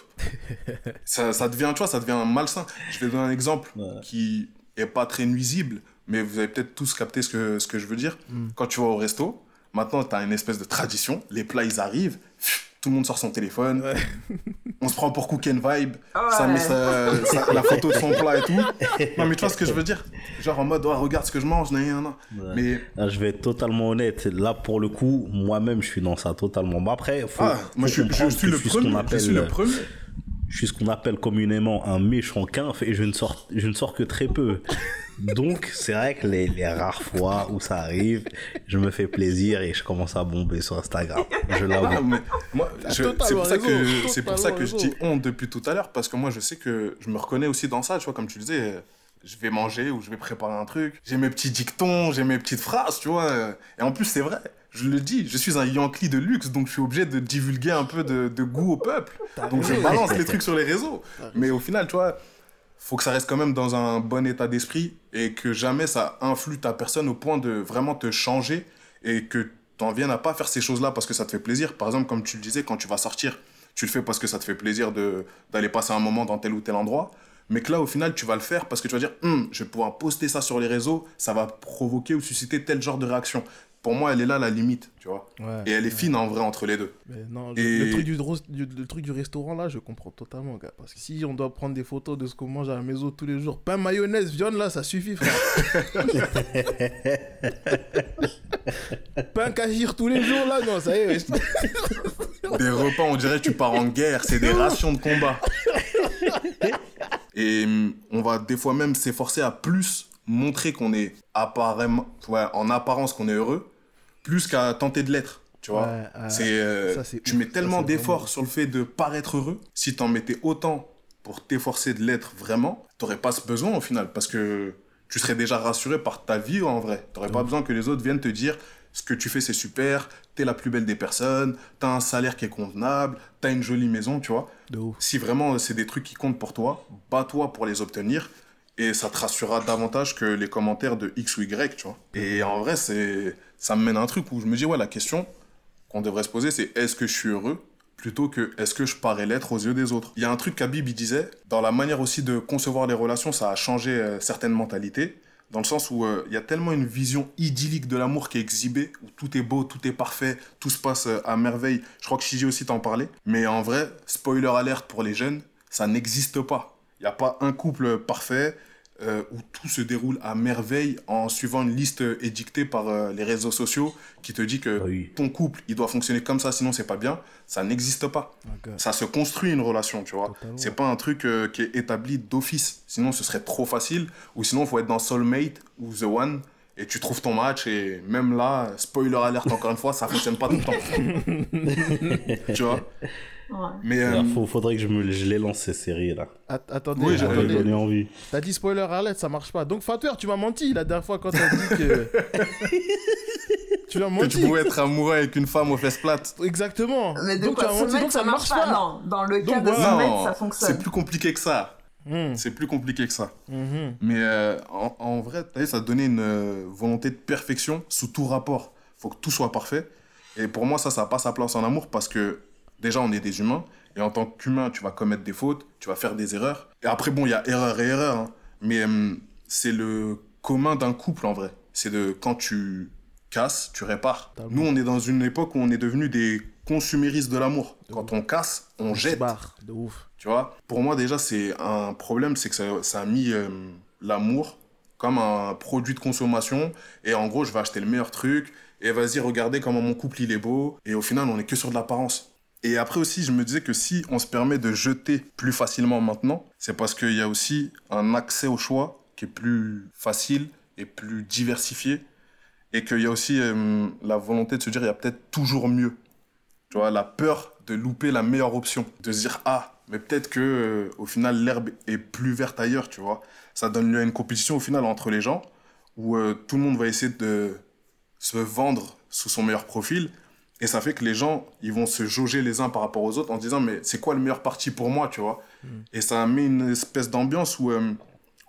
ça, ça devient, tu vois, ça devient malsain. Je vais donner un exemple Ouais. qui est pas très nuisible, mais vous avez peut-être tous capté ce que, ce que je veux dire. Mm. Quand tu vas au resto, maintenant, tu as une espèce de tradition. Les plats, ils arrivent. Tout le monde sort son téléphone, Ouais. on se prend pour cook and vibe, Ouais. ça met sa- sa- la photo de son plat et tout. Non mais tu vois ce que je veux dire? Genre en mode, oh, regarde ce que je mange, nan, nan, nan. Ouais. Mais Là, je vais être totalement honnête. Là, pour le coup, moi-même, je suis dans ça totalement. Mais après, faut, ah, moi je, suis- je le je suis premier, je appelle, suis le premier. je suis ce qu'on appelle communément un méchant quinf et je ne sors, je ne sors que très peu. Donc, c'est vrai que les, les rares fois où ça arrive, je me fais plaisir et je commence à bomber sur Instagram. Je Ah, l'avoue. totalement c'est pour ça que c'est pour ça que je dis honte depuis tout à l'heure parce que moi je sais que je me reconnais aussi dans ça, tu vois comme tu disais, euh, je vais manger ou je vais préparer un truc, j'ai mes petits dictons, j'ai mes petites phrases, tu vois. Et en plus c'est vrai, je le dis, je suis un Yankee de luxe donc je suis obligé de divulguer un peu de, de goût au peuple. Donc je balance les trucs sur les réseaux. Mais au final, tu vois, faut que ça reste quand même dans un bon état d'esprit et que jamais ça influe ta personne au point de vraiment te changer et que t'en viennes à pas faire ces choses-là parce que ça te fait plaisir. Par exemple, comme tu le disais, quand tu vas sortir, tu le fais parce que ça te fait plaisir d'aller passer un moment dans tel ou tel endroit. Mais que là, au final, tu vas le faire parce que tu vas dire, Hum, je vais pouvoir poster ça sur les réseaux, ça va provoquer ou susciter tel genre de réaction. Pour moi, elle est là la limite, tu vois. Ouais. Et elle est fine en vrai entre les deux. Mais non, le, Et- le truc du, le truc du restaurant là, je comprends totalement, gars. Parce que si on doit prendre des photos de ce qu'on mange à la maison tous les jours, pain, mayonnaise, viande là, ça suffit, frère. pain cachir tous les jours là, non, ça y est. Des repas, on dirait tu pars en guerre, c'est des rations de combat. Et on va des fois même s'efforcer à plus montrer qu'on est apparemment, ouais, en apparence qu'on est heureux, plus qu'à tenter de l'être, tu vois. Ouais, ouais. c'est, euh, Ça, c'est tu mets tellement d'efforts sur le fait de paraître heureux. Si t'en mettais autant pour t'efforcer de l'être vraiment, t'aurais pas ce besoin au final, parce que tu serais déjà rassuré par ta vie en vrai. T'aurais pas besoin que les autres viennent te dire ce que tu fais c'est super, t'es la plus belle des personnes, t'as un salaire qui est convenable, t'as une jolie maison, tu vois. De ouf. Si vraiment c'est des trucs qui comptent pour toi, bats-toi pour les obtenir et ça te rassurera davantage que les commentaires de X ou Y, tu vois. Et en vrai, c'est ça me mène à un truc où je me dis ouais, la question qu'on devrait se poser c'est est-ce que je suis heureux plutôt que est-ce que je parais l'être aux yeux des autres? Il y a un truc qu'Abib disait dans la manière aussi de concevoir les relations, ça a changé euh, certaines mentalités dans le sens où euh, il y a tellement une vision idyllique de l'amour qui est exhibée, où tout est beau, tout est parfait, tout se passe euh, à merveille. Je crois que Shiji aussi t'en parlait. Mais en vrai, spoiler alerte pour les jeunes, ça n'existe pas. Il n'y a pas un couple parfait euh, où tout se déroule à merveille en suivant une liste édictée par euh, les réseaux sociaux qui te dit que Oui. ton couple, il doit fonctionner comme ça, sinon c'est pas bien. Ça n'existe pas. Ok. Ça se construit une relation, tu vois. C'est pas un truc euh, qui est établi d'office. Sinon, ce serait trop facile. Ou sinon, faut être dans Soulmate ou The One. Et tu trouves ton match. Et même là, spoiler alerte encore une fois, ça fonctionne pas tout le temps. tu vois? Ouais. Mais Il euh, faut, faudrait que je, me, je les lance ces séries là. At- attendez, Oui, attendez. donner envie. T'as dit spoiler alert, ça marche pas. Donc Fatouer, tu m'as menti la dernière fois quand t'as dit que. tu m'as que menti. tu pouvais être amoureux avec une femme aux fesses plates. Exactement. Mais de donc tu as menti, donc ça ne marche pas. Non, dans le cas Donc de voilà. Soulmate, Non, ça c'est fonctionne. plus compliqué que ça. Hmm, C'est plus compliqué que ça. mhm. Mais euh, en, en vrai, ça donnait une euh, volonté de perfection sous tout rapport. faut que tout soit parfait. Et pour moi, ça, ça n'a pas sa place en amour parce que déjà, on est des humains. Et en tant qu'humain, tu vas commettre des fautes, tu vas faire des erreurs. Et après, bon, il y a erreur et erreur. hein. Mais euh, c'est le commun d'un couple en vrai. C'est de quand tu casses, tu répares. Nous, on est dans une époque où on est devenus des consuméristes de l'amour. Quand on casse, on On jette. barre, de ouf. Tu vois, pour moi déjà c'est un problème, c'est que ça, ça a mis euh, l'amour comme un produit de consommation et en gros je vais acheter le meilleur truc et vas-y regardez comment mon couple il est beau et au final on est que sur de l'apparence. Et après aussi je me disais que si on se permet de jeter plus facilement maintenant, c'est parce qu'il y a aussi un accès au choix qui est plus facile et plus diversifié et qu'il y a aussi euh, la volonté de se dire il y a peut-être toujours mieux. Tu vois, la peur de louper la meilleure option. De se dire, ah, mais peut-être que euh, au final, l'herbe est plus verte ailleurs, tu vois. Ça donne lieu à une compétition au final entre les gens où euh, tout le monde va essayer de se vendre sous son meilleur profil. Et ça fait que les gens, ils vont se jauger les uns par rapport aux autres en se disant, mais c'est quoi le meilleur parti pour moi, tu vois? Et ça met une espèce d'ambiance où euh,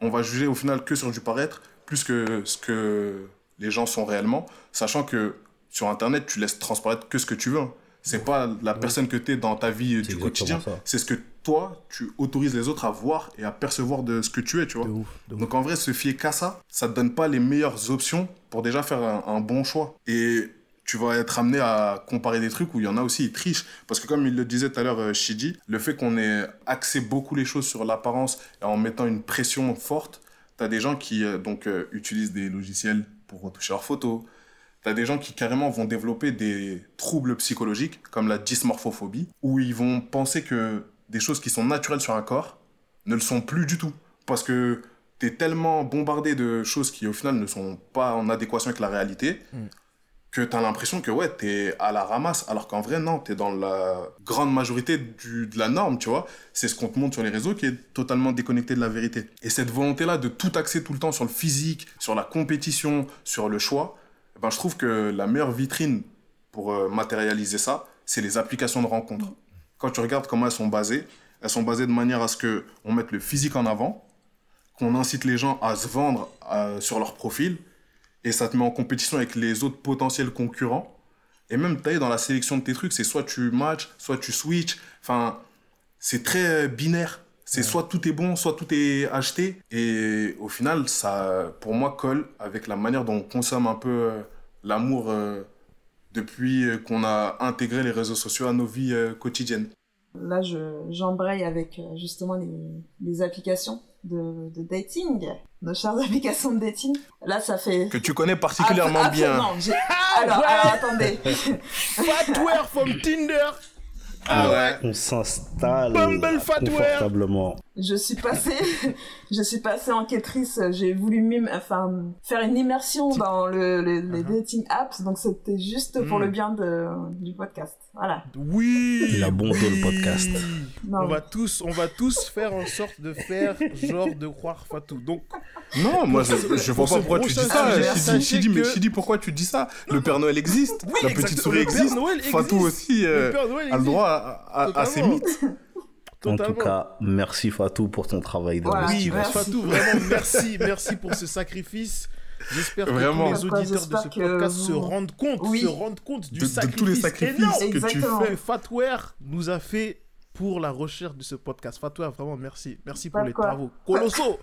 on va juger au final que sur du paraître, plus que ce que les gens sont réellement, sachant que sur Internet, tu laisses transparaître que ce que tu veux. hein. C'est pas la personne que tu es dans ta vie euh, du quotidien, c'est ce que toi, tu autorises les autres à voir et à percevoir de ce que tu es, tu vois. De ouf. De ouf. Donc en vrai, se fier qu'à ça, ça te donne pas les meilleures options pour déjà faire un, un bon choix. Et tu vas être amené à comparer des trucs où il y en a aussi, ils trichent. Parce que comme il le disait tout à l'heure, euh, Shiji, le fait qu'on ait axé beaucoup les choses sur l'apparence en mettant une pression forte, t'as des gens qui euh, donc euh, utilisent des logiciels pour retoucher leurs photos. T'as des gens qui carrément vont développer des troubles psychologiques, comme la dysmorphophobie, où ils vont penser que des choses qui sont naturelles sur un corps ne le sont plus du tout. Parce que t'es tellement bombardé de choses qui au final ne sont pas en adéquation avec la réalité, Mm. Que t'as l'impression que ouais, t'es à la ramasse, alors qu'en vrai, non, t'es dans la grande majorité du, de la norme, tu vois. C'est ce qu'on te montre sur les réseaux qui est totalement déconnecté de la vérité. Et cette volonté-là de tout axer tout le temps sur le physique, sur la compétition, sur le choix, ben, je trouve que la meilleure vitrine pour euh, matérialiser ça, c'est les applications de rencontres. Quand tu regardes comment elles sont basées, elles sont basées de manière à ce que on mette le physique en avant, qu'on incite les gens à se vendre euh, sur leur profil, et ça te met en compétition avec les autres potentiels concurrents. Et même, tu dans la sélection de tes trucs, c'est soit tu matches, soit tu switches. Enfin, c'est très euh, binaire. C'est soit tout est bon, soit tout est acheté. Et au final, ça, pour moi, colle avec la manière dont on consomme un peu euh, l'amour euh, depuis qu'on a intégré les réseaux sociaux à nos vies euh, quotidiennes. Là, je, j'embraye avec justement les, les applications de, de dating, nos chères applications de dating. Là, ça fait... Que tu connais particulièrement Ah, bien. j'ai- Alors, ouais. alors, attendez. Fatware from Tinder. Ah ouais. On s'installe Bumble Fatware. confortablement. Je suis passée, je suis passée enquêtrice. J'ai voulu mime, enfin, faire une immersion dans le, le- les Uh-huh. dating apps. Donc, c'était juste pour Mm. le bien de, du podcast. Voilà. Oui. La bonté, le oui. podcast. Non, On va tous, on va tous faire en sorte de faire genre de croire Fatou. Donc, Non, moi je, je vois pas pourquoi tu dis ça. Shidi, sachez Shidi, mais pourquoi tu dis ça Le Père Noël existe, Oui, la petite souris le existe, Fatou aussi euh, le Père Noël a le droit à, à- à ses Totalement. En tout cas, merci Fatou pour ton travail de Voilà. Oui, merci. Fatou, vraiment merci, merci pour ce sacrifice. J'espère que Vraiment. tous les auditeurs de ce podcast se rendent compte, Oui. se rendent compte du De, de sacrifice tous les sacrifices énorme que tu fais. Fatware nous a fait pour la recherche de ce podcast. Fatware, vraiment merci. Merci pour Pas les travaux colossaux.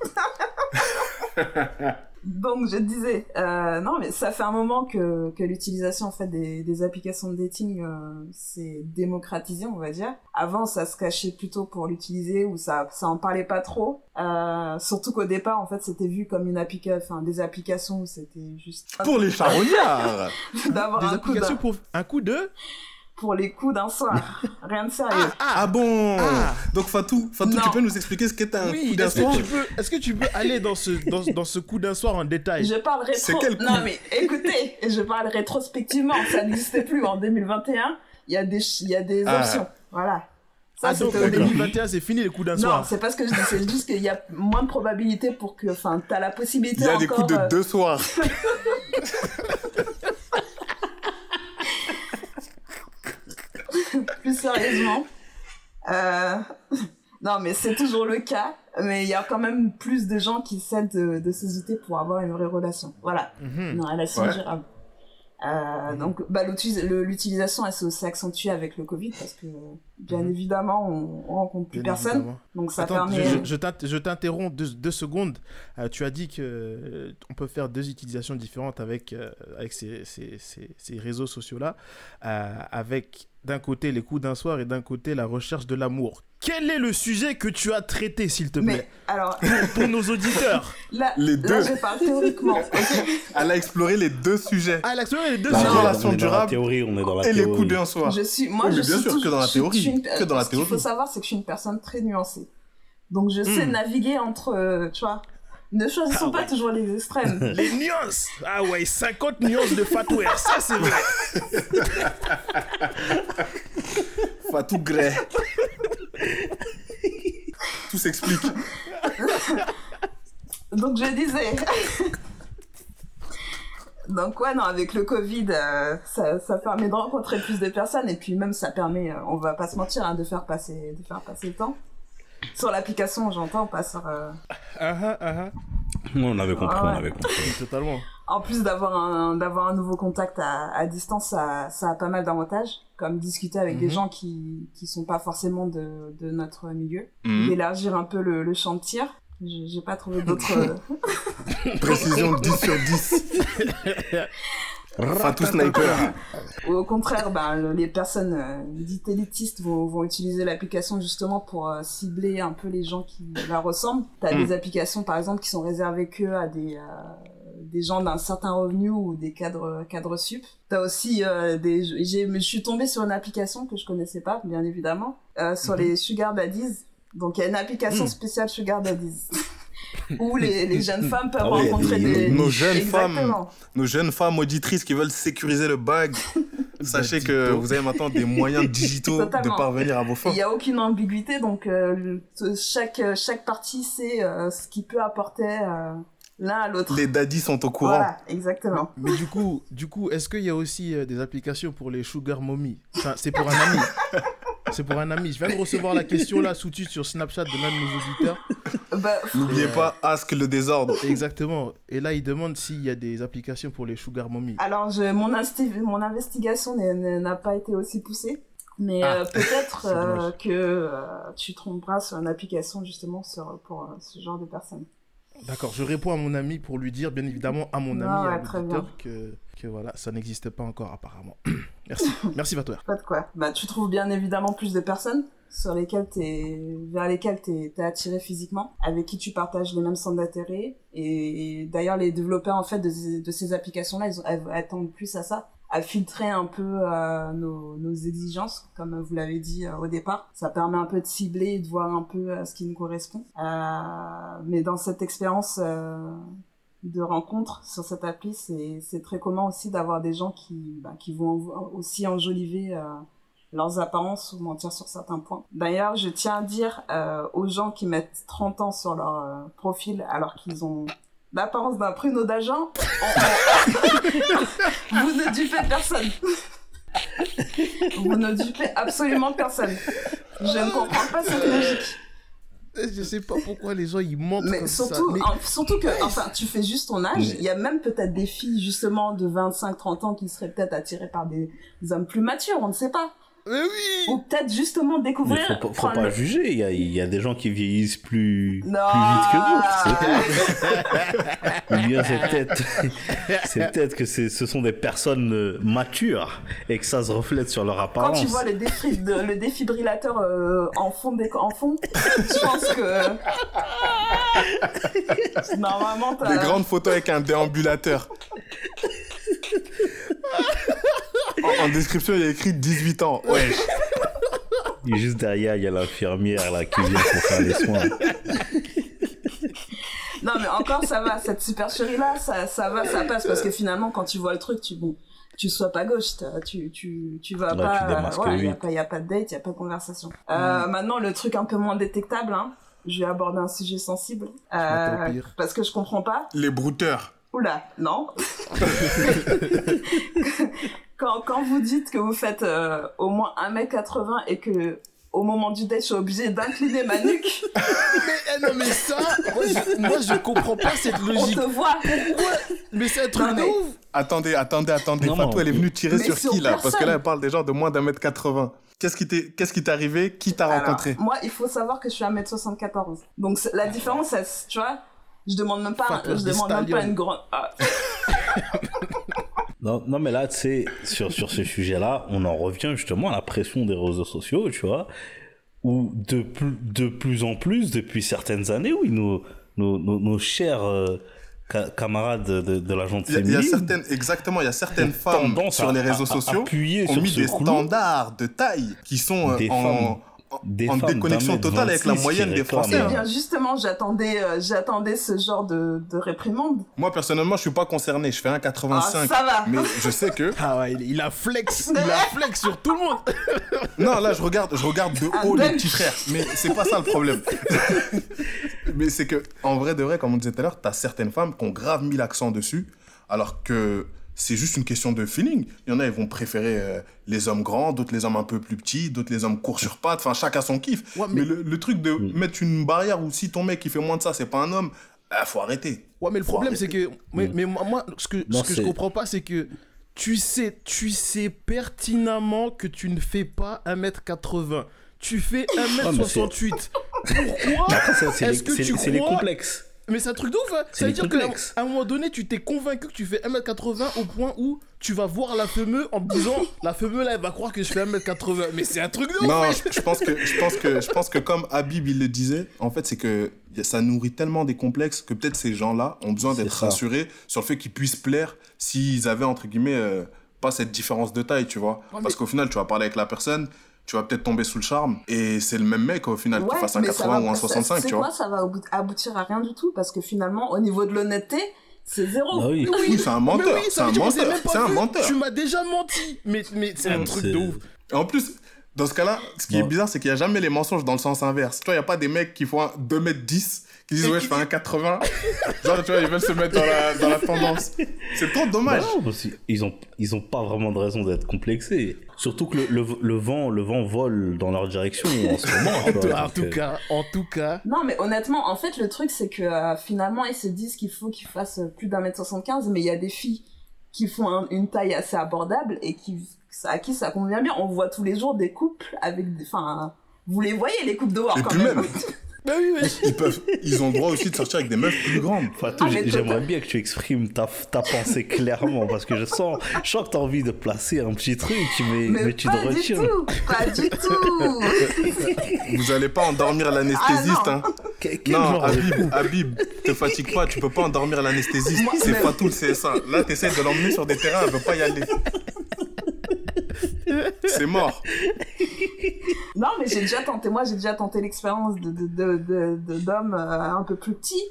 Donc je disais, euh, non mais ça fait un moment que, que l'utilisation en fait des, des applications de dating euh, s'est démocratisée, on va dire. Avant ça se cachait plutôt pour l'utiliser ou ça ça en parlait pas trop. Euh, surtout qu'au départ en fait c'était vu comme une application, enfin des applications où c'était juste Pour les charognards d'avoir Des un coup applications d'un- pour un coup de... pour les coups d'un soir, rien de sérieux. Ah bon Ah. Donc Fatou, Fatou Non. tu peux nous expliquer ce qu'est un oui, coup d'un est-ce soir est-ce que tu peux aller dans ce, dans, dans ce coup d'un soir en détail? Je parle rétro. C'est quel coup? non mais écoutez, je parle rétrospectivement, ça n'existait plus en 2021. Il y a des il y a des Ah. options, voilà. Ça Ah donc c'était au en début. 2021 c'est fini les coups d'un Non, soir. c'est pas ce que je dis, c'est juste qu'il y a moins de probabilité pour que, enfin, t'as la possibilité Il y a encore. des coups de euh, deux soirs. plus sérieusement. Euh, Non, mais c'est toujours le cas. Mais il y a quand même plus de gens qui cèdent de, de ces outils pour avoir une vraie relation. Voilà, Mhm. une relation Ouais. durable. Euh, donc, bah, l'utilisation, elle s'est accentuée avec le Covid parce que, bien Mhm. évidemment, on, on rencontre plus Bien personne. évidemment. Donc, ça Attends, permet. je, je t'int- je t'interromps deux, deux secondes. Euh, tu as dit que euh, on peut faire deux utilisations différentes avec, avec ces, ces- ces- ces réseaux sociaux-là. Avec d'un côté les coups d'un soir et d'un côté la recherche de l'amour. Quel est le sujet que tu as traité, s'il te plaît? Mais alors, Pour nos auditeurs. Les là, deux. je parle théoriquement. Elle a exploré les deux sujets. Ah, l'action les deux La sujets. Non. relation la durable théorie, on est dans la et les coups d'un soir. Je suis, moi, Oui, je mais bien suis sûr, que dans la théorie, je suis une- que dans la Ce qu'il faut savoir, c'est que je suis une personne très nuancée. Donc, je sais Hmm. naviguer entre, euh, tu vois, ne choisissons Ah pas ouais. toujours les extrêmes. Les nuances. Ah ouais, 50 nuances de fatware. Ça, c'est vrai. Fatou Gray. Tout s'explique. Donc, je disais. Donc, ouais, non, avec le Covid, euh, ça, ça permet de rencontrer plus de personnes et puis même, ça permet, euh, on va pas se mentir, hein, de faire passer, de faire passer le temps. Sur l'application, j'entends, pas sur. euh, Ah ah ah ah. On avait compris, Ah ouais. on avait compris. Totalement. En plus d'avoir un, d'avoir un nouveau contact à, à distance, ça, ça a pas mal d'avantages, comme discuter avec des Mhm. gens qui, qui sont pas forcément de, de notre milieu, Mhm. d'élargir un peu le, le champ de tir. J'ai j'ai pas trouvé d'autres. euh, Précision 10 sur 10. Fatou Sniper. Ou au contraire, bah, le- les personnes euh, dites élitistes vont, vont utiliser l'application justement pour euh, cibler un peu les gens qui la ressemblent. T'as Mm. des applications par exemple qui sont réservées que à des euh, des gens d'un certain revenu ou des cadres cadres sup. T'as aussi euh, des j'ai je suis tombée sur une application que je connaissais pas bien évidemment euh, sur Mhm. les sugar daddies. Donc il y a une application Mm. spéciale sugar daddies. où les, les jeunes femmes peuvent Ah ouais, rencontrer des- des nos jeunes femmes. Nos jeunes femmes auditrices qui veulent sécuriser le bag, sachez que vous avez maintenant des moyens digitaux de parvenir à vos Il fins. n'y a aucune ambiguïté, donc euh, chaque, chaque partie sait euh, ce qui peut apporter euh, l'un à l'autre. Les daddies sont au courant. Voilà, exactement. Mais du coup, du coup, est-ce qu'il y a aussi euh, des applications pour les sugar mommy? Enfin, c'est pour un ami. C'est pour un ami. Je viens de recevoir la question là sous-titre sur Snapchat de l'un de nos auditeurs. Bah, N'oubliez pas, ask le désordre. Exactement. Et là, il demande s'il y a des applications pour les sugar mommy. alors, je, mon, insti- mon investigation n'a pas été aussi poussée. Mais Ah. euh, peut-être euh, que euh, tu tromperas sur une application justement sur, pour euh, ce genre de personnes. D'accord, je réponds à mon ami pour lui dire, bien évidemment, à mon ami, Ah ouais, à très que, que voilà, ça n'existe pas encore apparemment. Merci. Merci, Vatouer. Pas de quoi. Bah, tu trouves bien évidemment plus de personnes sur lesquelles t'es, vers lesquelles t'es, t'es attiré physiquement, avec qui tu partages les mêmes centres d'intérêt. Et, d'ailleurs, les développeurs, en fait, de, ces- de ces applications-là, ils, elles attendent plus à ça, à filtrer un peu euh, nos, nos exigences, comme vous l'avez dit euh, au départ. Ça permet un peu de cibler et de voir un peu euh, ce qui nous correspond. Euh, mais dans cette expérience de rencontre sur cette appli, c'est très commun aussi d'avoir des gens qui, bah, qui vont aussi enjoliver euh, leurs apparences ou mentir sur certains points. D'ailleurs, je tiens à dire euh, aux gens qui mettent 30 ans sur leur euh, profil alors qu'ils ont l'apparence d'un pruneau d'agent, vous ne dupez personne. vous ne dupez absolument personne. Je ne comprends pas cette logique. Je sais pas pourquoi les gens ils mentent Mais comme surtout, ça. Mais- en- surtout que, enfin, tu fais juste ton âge. Mais- Il y a même peut-être des filles, justement, de 25-30 ans qui seraient peut-être attirées par des, des hommes plus matures, on ne sait pas. Mais oui Ou peut-être justement Mais découvrir. faut, pas- faut pas le- juger, il y a, il y a des gens qui vieillissent plus, Non. plus vite que d'autres. Ou bien c'est peut-être, c'est peut-être que ce sont des personnes euh, matures et que ça se reflète sur leur Quand apparence. tu vois le, défibrillateur euh, en fond, en fond, je pense que. Normalement, t'as. Des grandes photos avec un déambulateur. En, en description, il y a écrit 18 ans. Ouais. Et juste derrière, il y a l'infirmière là qui vient pour faire les soins. Non, mais encore, ça va. Cette supercherie-là, ça, ça va, ça passe. Parce que finalement, quand tu vois le truc, tu. Bon, tu sois pas gauche, tu, tu, tu vas Ouais, pas. tu démasques voilà, y a pas, y a pas de date, y a pas de conversation. Euh, Maintenant, le truc un peu moins détectable, hein. Je vais aborder un sujet sensible. Euh, parce que je comprends pas. Les brouteurs. Oula, non. quand, quand vous dites que vous faites euh, au moins 1m80 et que au moment du date, je suis obligée d'incliner ma nuque, Mais eh, non, mais ça, moi je, moi, je comprends pas cette on logique. te voit. Mais c'est un truc Non, de mais- ouf Attendez, attendez, attendez. Non, Fatou, elle est venue tirer Mais sur sur qui là? Parce que là, elle parle des gens de moins d'un mètre 80. Qu'est-ce qui t'est qu'est-ce qui t'est arrivé? Qui t'a Alors, rencontré? moi, il faut savoir que je suis 1m74. Donc la différence, elle, tu vois, je demande même pas, je demande même pas une grande. ah, Non, non, mais là, tu sais, sur, sur ce sujet-là, on en revient justement à la pression des réseaux sociaux, tu vois, où de, plus- de plus en plus, depuis certaines années, oui, nos, nos, nos, nos chers euh, ca- camarades de, de, de la gente il y, a, il y a féminine certaines, exactement, il y a certaines femmes sur à- les réseaux à- à sociaux appuyer ont sur mis des clou. standards de taille qui sont euh, Des en, femmes- des en déconnexion totale avec la 26 moyenne des. Français. Eh hein. bien, justement, j'attendais, euh, j'attendais ce genre de, de réprimande. Moi, personnellement, je suis pas concerné. Je fais Ah, 1,85. ça va. mais je sais que. Ah ouais, il, a flex, il a flex sur tout le monde. Non, là, je regarde, je regarde de Un haut les bench. petits frères. Mais c'est pas ça le problème. mais c'est que, en vrai de vrai, comme on disait tout à l'heure, t'as certaines femmes qui ont grave mis l'accent dessus, alors que c'est juste une question de feeling. Il y en a, ils vont préférer euh, les hommes grands, d'autres les hommes un peu plus petits, d'autres les hommes courts sur pattes. Enfin, chacun son kiff. Ouais, mais mais- le, le truc de mettre une barrière où si ton mec il fait moins de ça, c'est pas un homme, il faut arrêter. Ouais, mais le Faut problème, c'est que. Mais, mais moi, moi, ce que, Non, ce que je comprends pas, c'est que tu sais, tu sais pertinemment que tu ne fais pas 1m80. Tu fais 1m68. Pourquoi Après, ça, c'est Est-ce les, que c'est- tu c'est les complexes. Mais c'est un truc de ouf, hein. Ça veut dire qu'à un moment donné, tu t'es convaincu que tu fais 1m80 au point où tu vas voir la fameuse en te disant la fameuse là, elle va croire que je fais 1m80. Mais c'est un truc de ouf, Non, je je pense que je pense que je pense que comme Habib il le disait, en fait c'est que ça nourrit tellement des complexes que peut-être ces gens-là ont besoin d'être rassurés sur le fait qu'ils puissent plaire s'ils avaient entre guillemets euh, pas cette différence de taille, tu vois. Ouais, Parce mais- qu'au final tu vas parler avec la personne, tu vas peut-être tomber sous le charme et c'est le même mec au final qui fasse un mais ça 80 va- ou un ça- 65, c'est tu quoi, vois. ça va abou- aboutir à rien du tout? Parce que finalement, au niveau de l'honnêteté, c'est zéro. Bah oui. Oui, c'est un menteur, oui, c'est un menteur, c'est un. Tu m'as déjà menti. Mais, mais c'est un truc de ouf. En plus, dans ce cas-là, ce qui est Ouais. bizarre, c'est qu'il n'y a jamais les mensonges dans le sens inverse. Tu vois, il n'y a pas des mecs qui font un 2m10, qui disent ouais, je fais un 80. Genre, tu vois, ils veulent se mettre dans la, dans la tendance. C'est trop dommage. Bah non, parce qu'ils ont, ils ont pas vraiment de raison d'être complexés. Surtout que le, le, le vent, le vent vole dans leur direction en ce moment. En, quoi. tout- en Donc, tout euh, cas, en tout cas. Non, mais honnêtement, en fait, le truc, c'est que euh, finalement, ils se disent qu'il faut qu'ils fassent plus d'un mètre 75, mais il y a des filles qui font un- une taille assez abordable et qui, à qui ça convient bien. On voit tous les jours des couples avec des. Enfin, vous les voyez, les couples dehors Et quand puis même. même, Bah oui, wesh. ils, peuvent, ils ont le droit aussi de sortir avec des meufs plus grandes. Fatou, Ah, j'aimerais bien que tu exprimes ta, ta pensée clairement parce que je sens, je sens que tu as envie de placer un petit truc, mais, mais, Mais tu te pas du retiens. tout, pas du tout. Vous allez pas endormir l'anesthésiste, Ah, hein. Quel Non, Habib, Habib, te fatigue pas, tu peux pas endormir l'anesthésiste. C'est mais- pas tout le CSA. Là, t'essaies de l'emmener sur des terrains, elle veut pas y aller. C'est mort. Non, mais j'ai déjà tenté, moi, j'ai déjà tenté l'expérience de, de, de, de- de- d'hommes euh, un peu plus petits.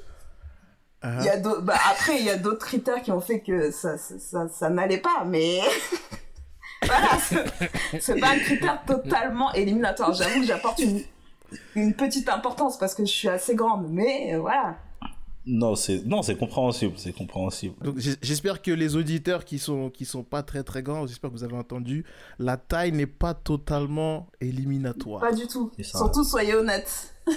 Ah. Il y a d'autres- bah, après, il y a d'autres critères qui ont fait que ça, ça, ça, ça n'allait pas, mais voilà, c'est- c'est pas un critère totalement éliminatoire. J'avoue que j'apporte une, une petite importance parce que je suis assez grande, mais euh, voilà. Non, c'est non, c'est compréhensible, c'est compréhensible. Donc j'espère que les auditeurs qui sont qui sont pas très très grands, j'espère que vous avez entendu, la taille n'est pas totalement éliminatoire. Pas du tout. Surtout, soyez honnêtes.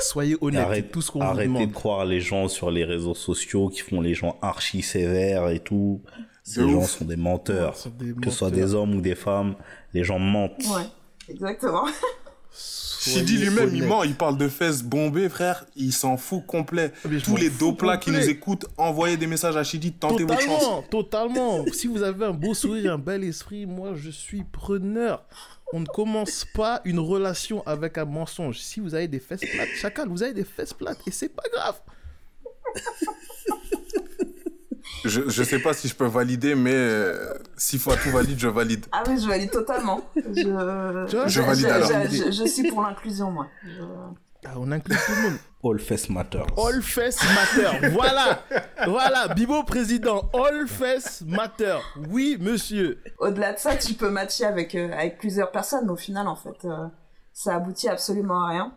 Soyez honnêtes, Arrête- tout ce qu'on vous Arrêtez demande. de croire les gens sur les réseaux sociaux qui font les gens archi sévères et tout. Ces gens sont des menteurs. Ce sont des Que ce soit des hommes ou des femmes, les gens mentent. Ouais, exactement. Shidi lui-même, il ment, il parle de fesses bombées, frère. Il s'en fout complet. Je Tous les fous doplas qui nous écoutent, envoyez des messages à Shidi, tentez votre chance. Totalement, totalement. si vous avez un beau sourire, un bel esprit, moi je suis preneur. On ne commence pas une relation avec un mensonge. Si vous avez des fesses plates, chacal, vous avez des fesses plates et c'est pas grave. Je, je sais pas si je peux valider, mais euh, si tout valide, je valide. Ah oui, je valide totalement. Je, vois, Je valide alors. je, je- je suis pour l'inclusion, moi. Je- Ah, on inclut tout le monde. All face matters. All face matter. Voilà. Voilà. Bibo président. All face matter. Oui, monsieur. Au-delà de ça, tu peux matcher avec, euh, avec plusieurs personnes, mais au final, en fait, euh, ça aboutit absolument à rien.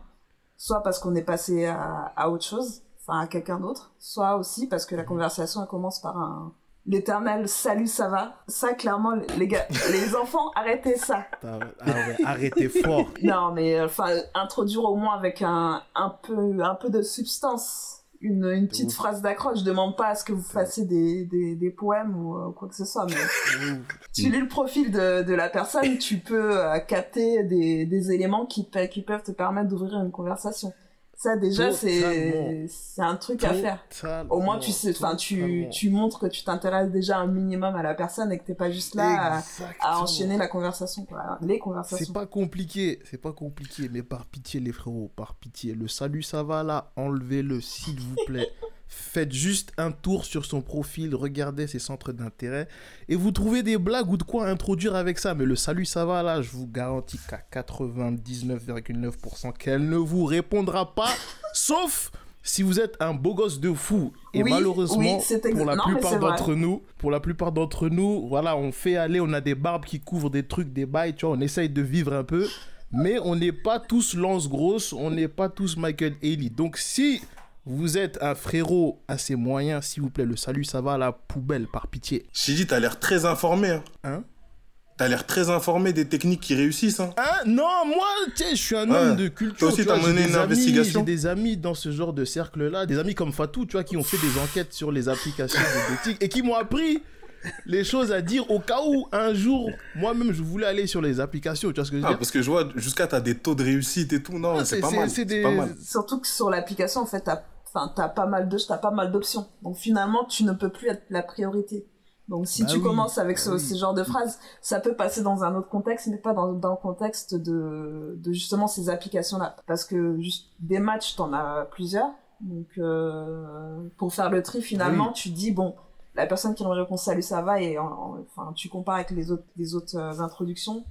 Soit parce qu'on est passé à, à autre chose, enfin à quelqu'un d'autre, soit aussi parce que la conversation elle commence par un l'éternel salut ça va. Ça clairement les gars, les enfants arrêtez ça. Ah ouais, arrêtez fort. Non mais euh, enfin introduire au moins avec un un peu un peu de substance. Une, une petite ouf. phrase d'accroche, je demande pas à ce que vous fassiez des, des, des poèmes ou euh, quoi que ce soit, mais tu lis le profil de, de la personne, tu peux euh, capter des, des éléments qui, qui peuvent te permettre d'ouvrir une conversation. Ça déjà c'est c'est un truc à faire. Au moins tu sais, enfin tu tu montres que tu t'intéresses déjà un minimum à la personne et que t'es pas juste là à, enchaîner la conversation quoi, les C'est conversations. pas compliqué, c'est pas compliqué, mais par pitié les frérots, par pitié, le salut ça va là, enlevez-le s'il vous plaît. Faites juste un tour sur son profil, regardez ses centres d'intérêt et vous trouvez des blagues ou de quoi introduire avec ça. Mais le salut ça va là, je vous garantis qu'à 99,9% qu'elle ne vous répondra pas, sauf si vous êtes un beau gosse de fou. Et Oui, malheureusement, oui, pour la non, plupart d'entre nous, pour la plupart d'entre nous, voilà, on fait aller, on a des barbes qui couvrent des trucs, des bails, tu vois, on essaye de vivre un peu, mais on n'est pas tous Lance Grosse, on n'est pas tous Michael Haley. Donc si vous êtes un frérot assez moyen, s'il vous plaît, le salut, ça va à la poubelle, par pitié. Shidi, t'as l'air très informé. Hein. Hein? T'as l'air très informé des techniques qui réussissent. Hein. Hein? Non, moi, tu sais, je suis un Ouais. homme de culture. Toi aussi, t'as mené une amis- investigation J'ai des amis dans ce genre de cercle-là, des amis comme Fatou, tu vois, qui ont fait des enquêtes sur les applications de dating et qui m'ont appris les choses à dire au cas où un jour, moi-même, je voulais aller sur les applications. Tu vois ce que je veux Ah, dire? parce que je vois, jusqu'à t'as des taux de réussite et tout. Non, Ah, c'est pas mal. des- pas mal. Surtout que sur l'application en fait t'as- enfin, t'as pas mal de, t'as pas mal d'options. Donc finalement, tu ne peux plus être la priorité. Donc si Bah tu oui, commences avec bah ce, oui. ce genre de phrases, ça peut passer dans un autre contexte, mais pas dans, dans le contexte de, de justement ces applications-là. Parce que juste des matchs, t'en as plusieurs. Donc euh, pour faire le tri, finalement, tu dis bon, la personne qui me répond salut, ça va, et en- en- enfin tu compares avec les autres, les autres euh, introductions.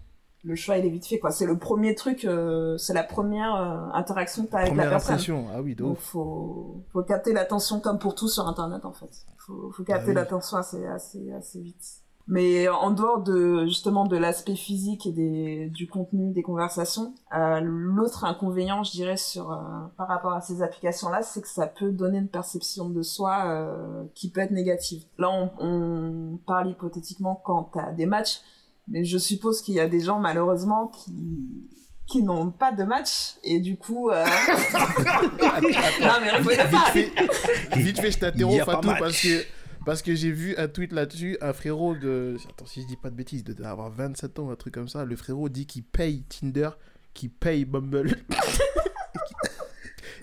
Le choix il est vite fait quoi. C'est le premier truc, euh, c'est la première euh, interaction que t'as avec la Première personne. impression. Ah oui, Donc faut, faut capter l'attention comme pour tout sur Internet en fait. Faut, faut capter Ah oui. l'attention assez, assez, assez vite. Mais en dehors de justement de l'aspect physique et des, du contenu des conversations, euh, l'autre inconvénient, je dirais, sur euh, par rapport à ces applications-là, c'est que ça peut donner une perception de soi euh, qui peut être négative. Là, on, on parle hypothétiquement quand t'as des matchs, mais je suppose qu'il y a des gens malheureusement qui qui n'ont pas de match et du coup euh... non mais rigolez pas. fait, vite fait, je t'interromps Fatou parce que parce que j'ai vu un tweet là-dessus, un frérot de attends si je dis pas de bêtises, de d'avoir 27 ans, un truc comme ça, le frérot dit qu'il paye Tinder, qu'il paye Bumble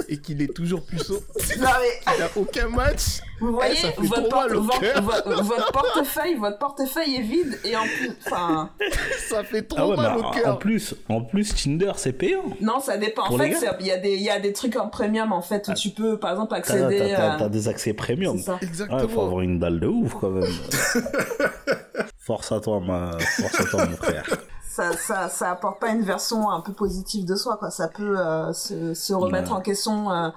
et qu'il est toujours puceau. non mais Il n'a aucun match. vous voyez ça fait votre, porte- votre- cœur. votre- portefeuille votre portefeuille est vide et en plus enfin Ça fait trop Ah ouais, mais mal au en, en cœur. plus, en plus, Tinder, c'est payant. non ça dépend en Pour les fait il y a des il y a des trucs en premium en fait où tu peux par exemple accéder t'as- à t'as des accès premium. ça Ouais, Exactement. faut avoir une dalle de ouf quand même. Force à toi, ma... Force à toi, mon frère. Ça, ça, ça apporte pas une version un peu positive de soi, quoi. Ça peut euh, se, se remettre Ouais. en question, euh,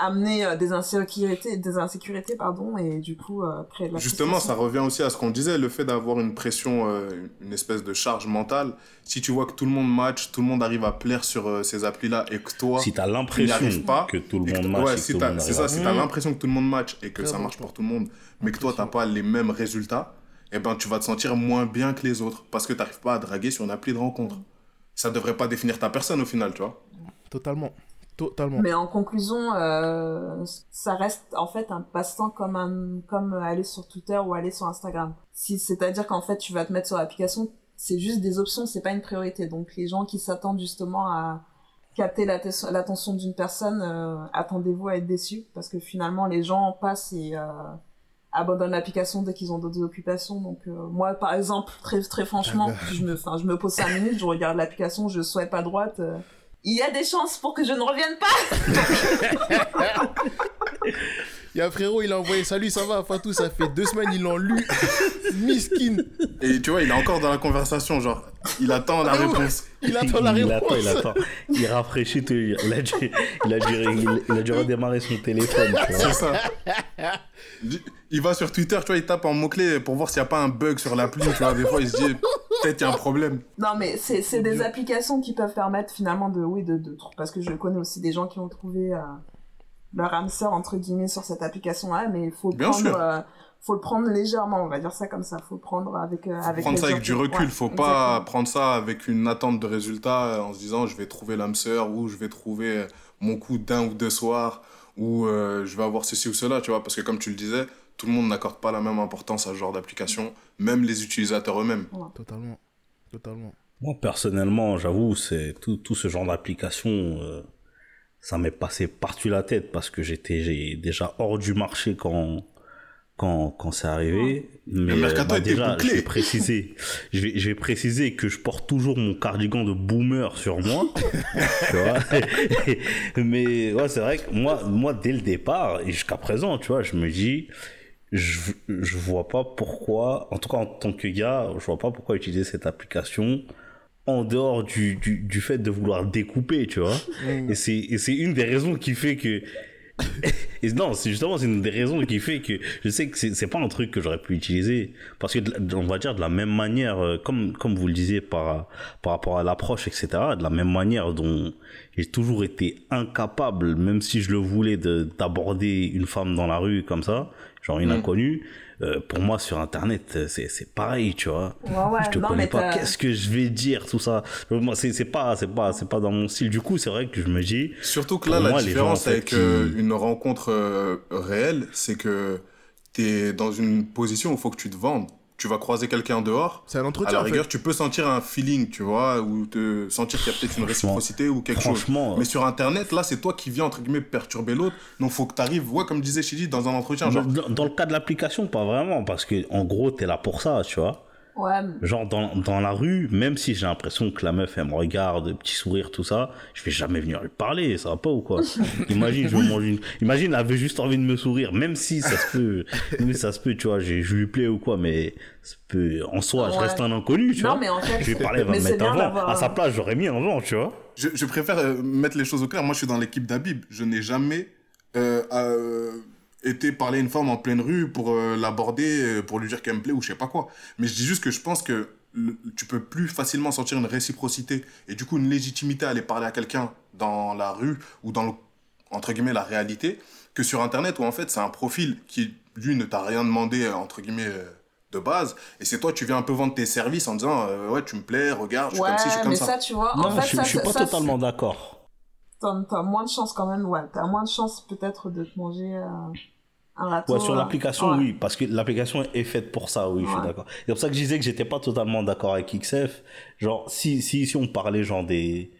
amener euh, des insécurités, des insécurités, pardon, et du coup euh, créer de la Justement, ça revient aussi à ce qu'on disait, le fait d'avoir une pression, euh, une espèce de charge mentale. Si tu vois que tout le monde match, tout le monde arrive à plaire sur euh, ces applis-là et que toi, Si t'as l'impression que tout le et que- monde match ouais, si c'est ça, à- si t'as l'impression que tout le monde match et que ça marche pour tout le monde, mais que toi, t'as pas les mêmes résultats, eh ben, tu vas te sentir moins bien que les autres parce que t'arrives pas à draguer sur une appli de rencontre. Ça devrait pas définir ta personne au final, tu vois. Totalement. Totalement. Mais en conclusion, euh, ça reste en fait un passe-temps comme un, comme aller sur Twitter ou aller sur Instagram. Si, c'est-à-dire qu'en fait, tu vas te mettre sur l'application, c'est juste des options, c'est pas une priorité. Donc les gens qui s'attendent justement à capter l'atte- l'attention d'une personne, euh, attendez-vous à être déçus parce que finalement les gens passent et euh, abandonnent l'application dès qu'ils ont d'autres occupations. Donc euh, moi, par exemple, très très franchement, je me, enfin, je me pose cinq minutes, je regarde l'application, je swipe à droite. euh, il y a des chances pour que je ne revienne pas. Il y a un frérot, il a envoyé Salut, ça va, Fatou, ça fait deux semaines, ils l'ont lu. Miskin. Et tu vois, il est encore dans la conversation, genre, il attend la Ah réponse. Il attend la il réponse. attend, il attend. Il rafraîchit, il a dû, il a dû, il, il a dû redémarrer son téléphone. tu vois. C'est ça. Il va sur Twitter, tu vois, il tape en mot-clé pour voir s'il n'y a pas un bug sur l'appli, tu vois. Des fois, il se dit, peut-être qu'il y a un problème. Non, mais c'est c'est des applications qui peuvent permettre finalement de, oui, de, de, parce que je connais aussi des gens qui ont trouvé euh, leur âme sœur entre guillemets sur cette application-là, mais il faut Bien prendre, sûr. euh, faut le prendre légèrement, on va dire ça comme ça, faut le prendre avec, euh, avec prendre ça avec du recul, Ouais, faut pas prendre ça avec une attente de résultat euh, en se disant je vais trouver l'âme sœur ou je vais trouver euh, mon coup d'un ou deux soirs ou euh, je vais avoir ceci ou cela, tu vois, parce que comme tu le disais, tout le monde n'accorde pas la même importance à ce genre d'application, même les utilisateurs eux-mêmes. Totalement. Totalement. Moi, personnellement, j'avoue, c'est tout, tout ce genre d'application, euh, ça m'est passé par-dessus la tête parce que j'étais déjà hors du marché quand, quand, quand c'est arrivé. Mais Le mercato bah, déjà, je vais préciser, je vais, je vais préciser que je porte toujours mon cardigan de boomer sur moi. tu vois. Mais ouais, c'est vrai que moi, moi, dès le départ et jusqu'à présent, tu vois, je me dis, je, je vois pas pourquoi, en tout cas en tant que gars, je vois pas pourquoi utiliser cette application en dehors du, du, du fait de vouloir découper, tu vois. Mm. Et c'est, et c'est une des raisons qui fait que. et non, c'est justement c'est une des raisons qui fait que je sais que c'est, c'est pas un truc que j'aurais pu utiliser. Parce que, de on va dire, de la même manière, euh, comme, comme vous le disiez par, par rapport à l'approche, etc., de la même manière dont j'ai toujours été incapable, même si je le voulais, de, d'aborder une femme dans la rue comme ça, genre une Mm. inconnue. Euh, pour moi, sur Internet, euh, c'est, c'est pareil, tu vois. Ouais, ouais, je te non, connais pas. qu'est-ce que je vais dire tout ça? Moi c'est c'est pas c'est pas c'est pas dans mon style. Du coup c'est vrai que je me dis Surtout que là, la moi, différence gens, en fait, avec qui- euh, une rencontre réelle, c'est que tu es dans une position où il faut que tu te vendes. Tu vas croiser quelqu'un dehors. C'est un À entretien. la en fait. rigueur, tu peux sentir un feeling, tu vois, ou te sentir qu'il y a peut-être une réciprocité ou quelque chose. Franchement, Mais sur Internet, là, c'est toi qui viens, entre guillemets, perturber l'autre. Donc, faut que tu arrives, ouais, comme disait Chidi, dans un entretien. Genre, dans, dans le cas de l'application, pas vraiment, parce que en gros, t'es là pour ça, tu vois. Ouais, Genre dans, dans la rue, même si j'ai l'impression que la meuf elle me regarde, petit sourire, tout ça, je vais jamais venir lui parler, ça va pas ou quoi? Imagine, je mange une... Imagine, elle avait juste envie de me sourire, même si ça se peut, même si ça se peut, tu vois, j'ai- je lui plais ou quoi, mais ça peut, en soi, je reste un inconnu, tu Non, vois? mais en fait, je vais parler, elle va mais me mettre un vent. À sa place, j'aurais mis un vent, tu vois? je, je préfère euh, mettre les choses au clair. Moi, je suis dans l'équipe d'Habib. Je n'ai jamais euh, euh, été parler à une femme en pleine rue pour euh, l'aborder, euh, pour lui dire qu'elle me plaît ou je sais pas quoi. Mais je dis juste que je pense que le- tu peux plus facilement sentir une réciprocité et du coup une légitimité à aller parler à quelqu'un dans la rue ou dans le, entre guillemets la réalité que sur internet où en fait c'est un profil qui lui ne t'a rien demandé euh, entre guillemets de base et c'est toi tu viens un peu vendre tes services en disant euh, ouais tu me plais regarde je suis ouais, comme ci je suis comme mais ça, ça, tu vois, Non, en fait, je, ça, je suis pas ça, totalement d'accord. T'as t'as moins de chance quand même, ouais, t'as moins de chance peut-être de te manger euh, un râteau. Ouais, sur euh, l'application, ouais. oui, parce que l'application est faite pour ça, oui, je suis d'accord. C'est pour ça que je disais que j'étais pas totalement d'accord avec XF. Genre, si, si, si on parlait genre des,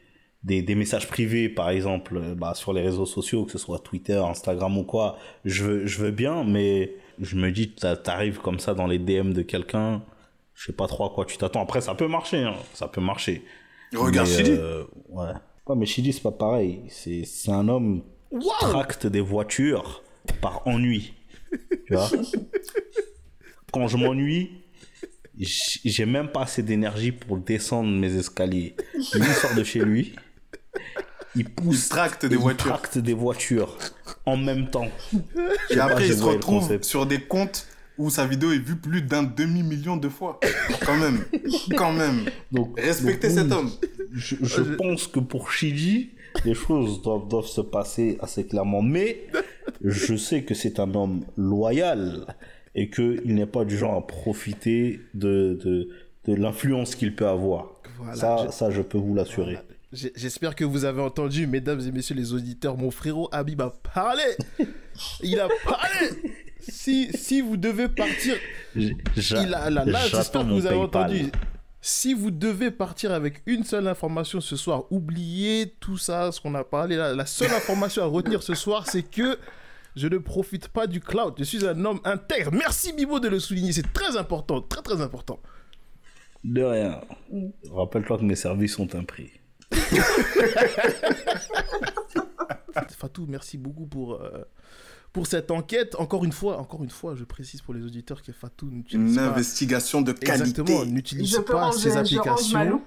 des, des messages privés, par exemple, euh, bah, sur les réseaux sociaux, que ce soit Twitter, Instagram ou quoi, je veux, je veux bien, mais je me dis, t'a- t'arrives comme ça dans les DM de quelqu'un, je sais pas trop à quoi tu t'attends. Après, ça peut marcher, hein, ça peut marcher. regarde Mais, euh, ouais. Ouais, mais Chidi, c'est pas pareil. C'est, c'est un homme qui tracte des voitures par ennui. Tu vois Quand je m'ennuie, j'ai même pas assez d'énergie pour descendre mes escaliers. Lui il sort de chez lui, il pousse, Il tracte des il voitures. tracte des voitures en même temps. Et après, il se retrouve sur des comptes où sa vidéo est vue plus d'un demi-million de fois. Quand même. Quand même. Donc, Respectez donc, cet homme. Je, je pense que pour Shiji, les choses doivent, doivent se passer assez clairement. Mais je sais que c'est un homme loyal et qu'il n'est pas du genre à profiter de, de, de l'influence qu'il peut avoir. Voilà, ça, je- ça, je peux vous l'assurer. J'espère que vous avez entendu, mesdames et messieurs les auditeurs, mon frérot Habib a parlé. Il a parlé. Si, si vous devez partir, il a, là, là j'attends j'espère que vous avez PayPal. entendu. Si vous devez partir avec une seule information ce soir, oubliez tout ça, ce qu'on a parlé là. La seule information à retenir ce soir, c'est que je ne profite pas du cloud. Je suis un homme intègre. Merci Bibo de le souligner. C'est très important, très très important. De rien. Rappelle-toi que mes services ont un prix. Fatou, merci beaucoup pour, euh, pour cette enquête. Encore une fois, encore une fois, je précise pour les auditeurs que Fatou n'utilise Une pas... investigation de qualité. Exactement, n'utilise pas ranger, ces applications.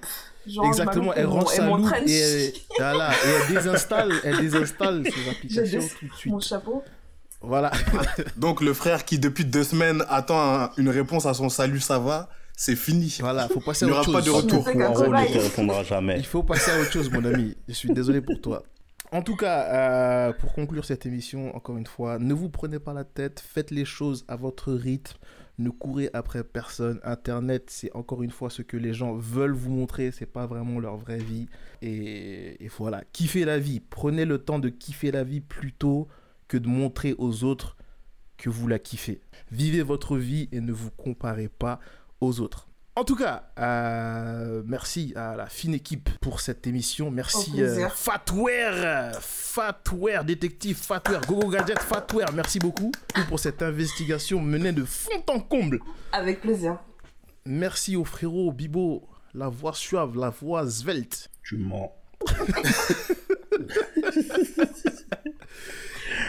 Exactement, elle range et sa loupe et, elle, voilà, et elle désinstalle, elle désinstalle ces Je applications tout de suite. Mon chapeau. Voilà. Donc, le frère qui, depuis deux semaines, attend un- une réponse à son salut, ça va, c'est fini. Voilà, faut passer Il à n'y autre aura pas chose. de retour. Poirot ne te répondra jamais. Il faut passer à autre chose, mon ami. Je suis désolé pour toi. En tout cas, euh, pour conclure cette émission, encore une fois, ne vous prenez pas la tête, faites les choses à votre rythme, ne courez après personne. Internet, c'est encore une fois ce que les gens veulent vous montrer, c'est pas vraiment leur vraie vie. Et, et voilà, kiffez la vie. Prenez le temps de kiffer la vie plutôt que de montrer aux autres que vous la kiffez. Vivez votre vie et ne vous comparez pas aux autres. En tout cas, euh, merci à la fine équipe pour cette émission. Merci euh, Fatware, Fatware, détective Fatware, Gogo Gadget Fatware. Merci beaucoup pour cette investigation menée de fond en comble. Avec plaisir. Merci au frérot Bibo, la voix suave, la voix svelte. Tu mens.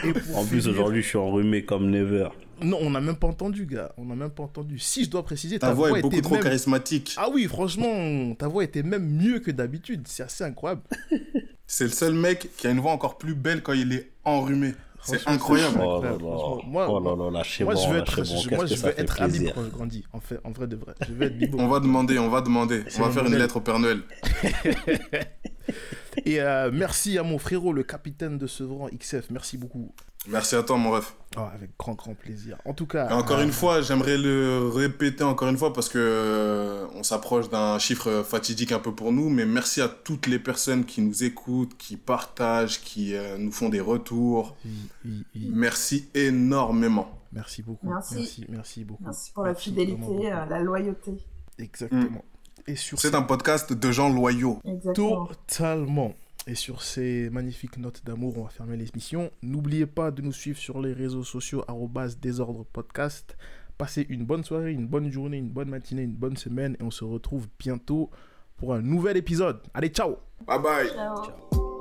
Et En plus, aujourd'hui, je suis enrhumé comme never. Non, on n'a même pas entendu, gars. On n'a même pas entendu. Si je dois préciser, Ta voix est beaucoup était trop même... charismatique. Ah oui, franchement, ta voix était même mieux que d'habitude. C'est assez incroyable. C'est le seul mec qui a une voix encore plus belle quand il est enrhumé. C'est incroyable. Oh là là, moi- oh là là, lâchez Moi, bon, je veux être, je- moi, veux être Habib quand je grandis. En, fait, en vrai de vrai. Je veux être Bibo. On va demander, on va demander. On va faire une lettre au Père Noël. Et euh, merci à mon frérot, le capitaine de Sevran XF. Merci beaucoup. Merci à toi, mon ref. Ah, avec grand, grand plaisir. En tout cas. Et encore euh, une fois, j'aimerais le répéter encore une fois parce que euh, on s'approche d'un chiffre fatidique un peu pour nous, mais merci à toutes les personnes qui nous écoutent, qui partagent, qui euh, nous font des retours. oui, oui, oui. Merci énormément. Merci beaucoup. Merci. Merci, merci beaucoup. Merci pour la Merci fidélité, euh, la loyauté. Exactement. Et sur C'est ces- un podcast de gens loyaux. Exactement. Totalement. Et sur ces magnifiques notes d'amour, on va fermer l'émission. N'oubliez pas de nous suivre sur les réseaux sociaux désordre podcast. Passez une bonne soirée, une bonne journée, une bonne matinée, une bonne semaine et on se retrouve bientôt pour un nouvel épisode. Allez, ciao Bye bye. Ciao. Ciao.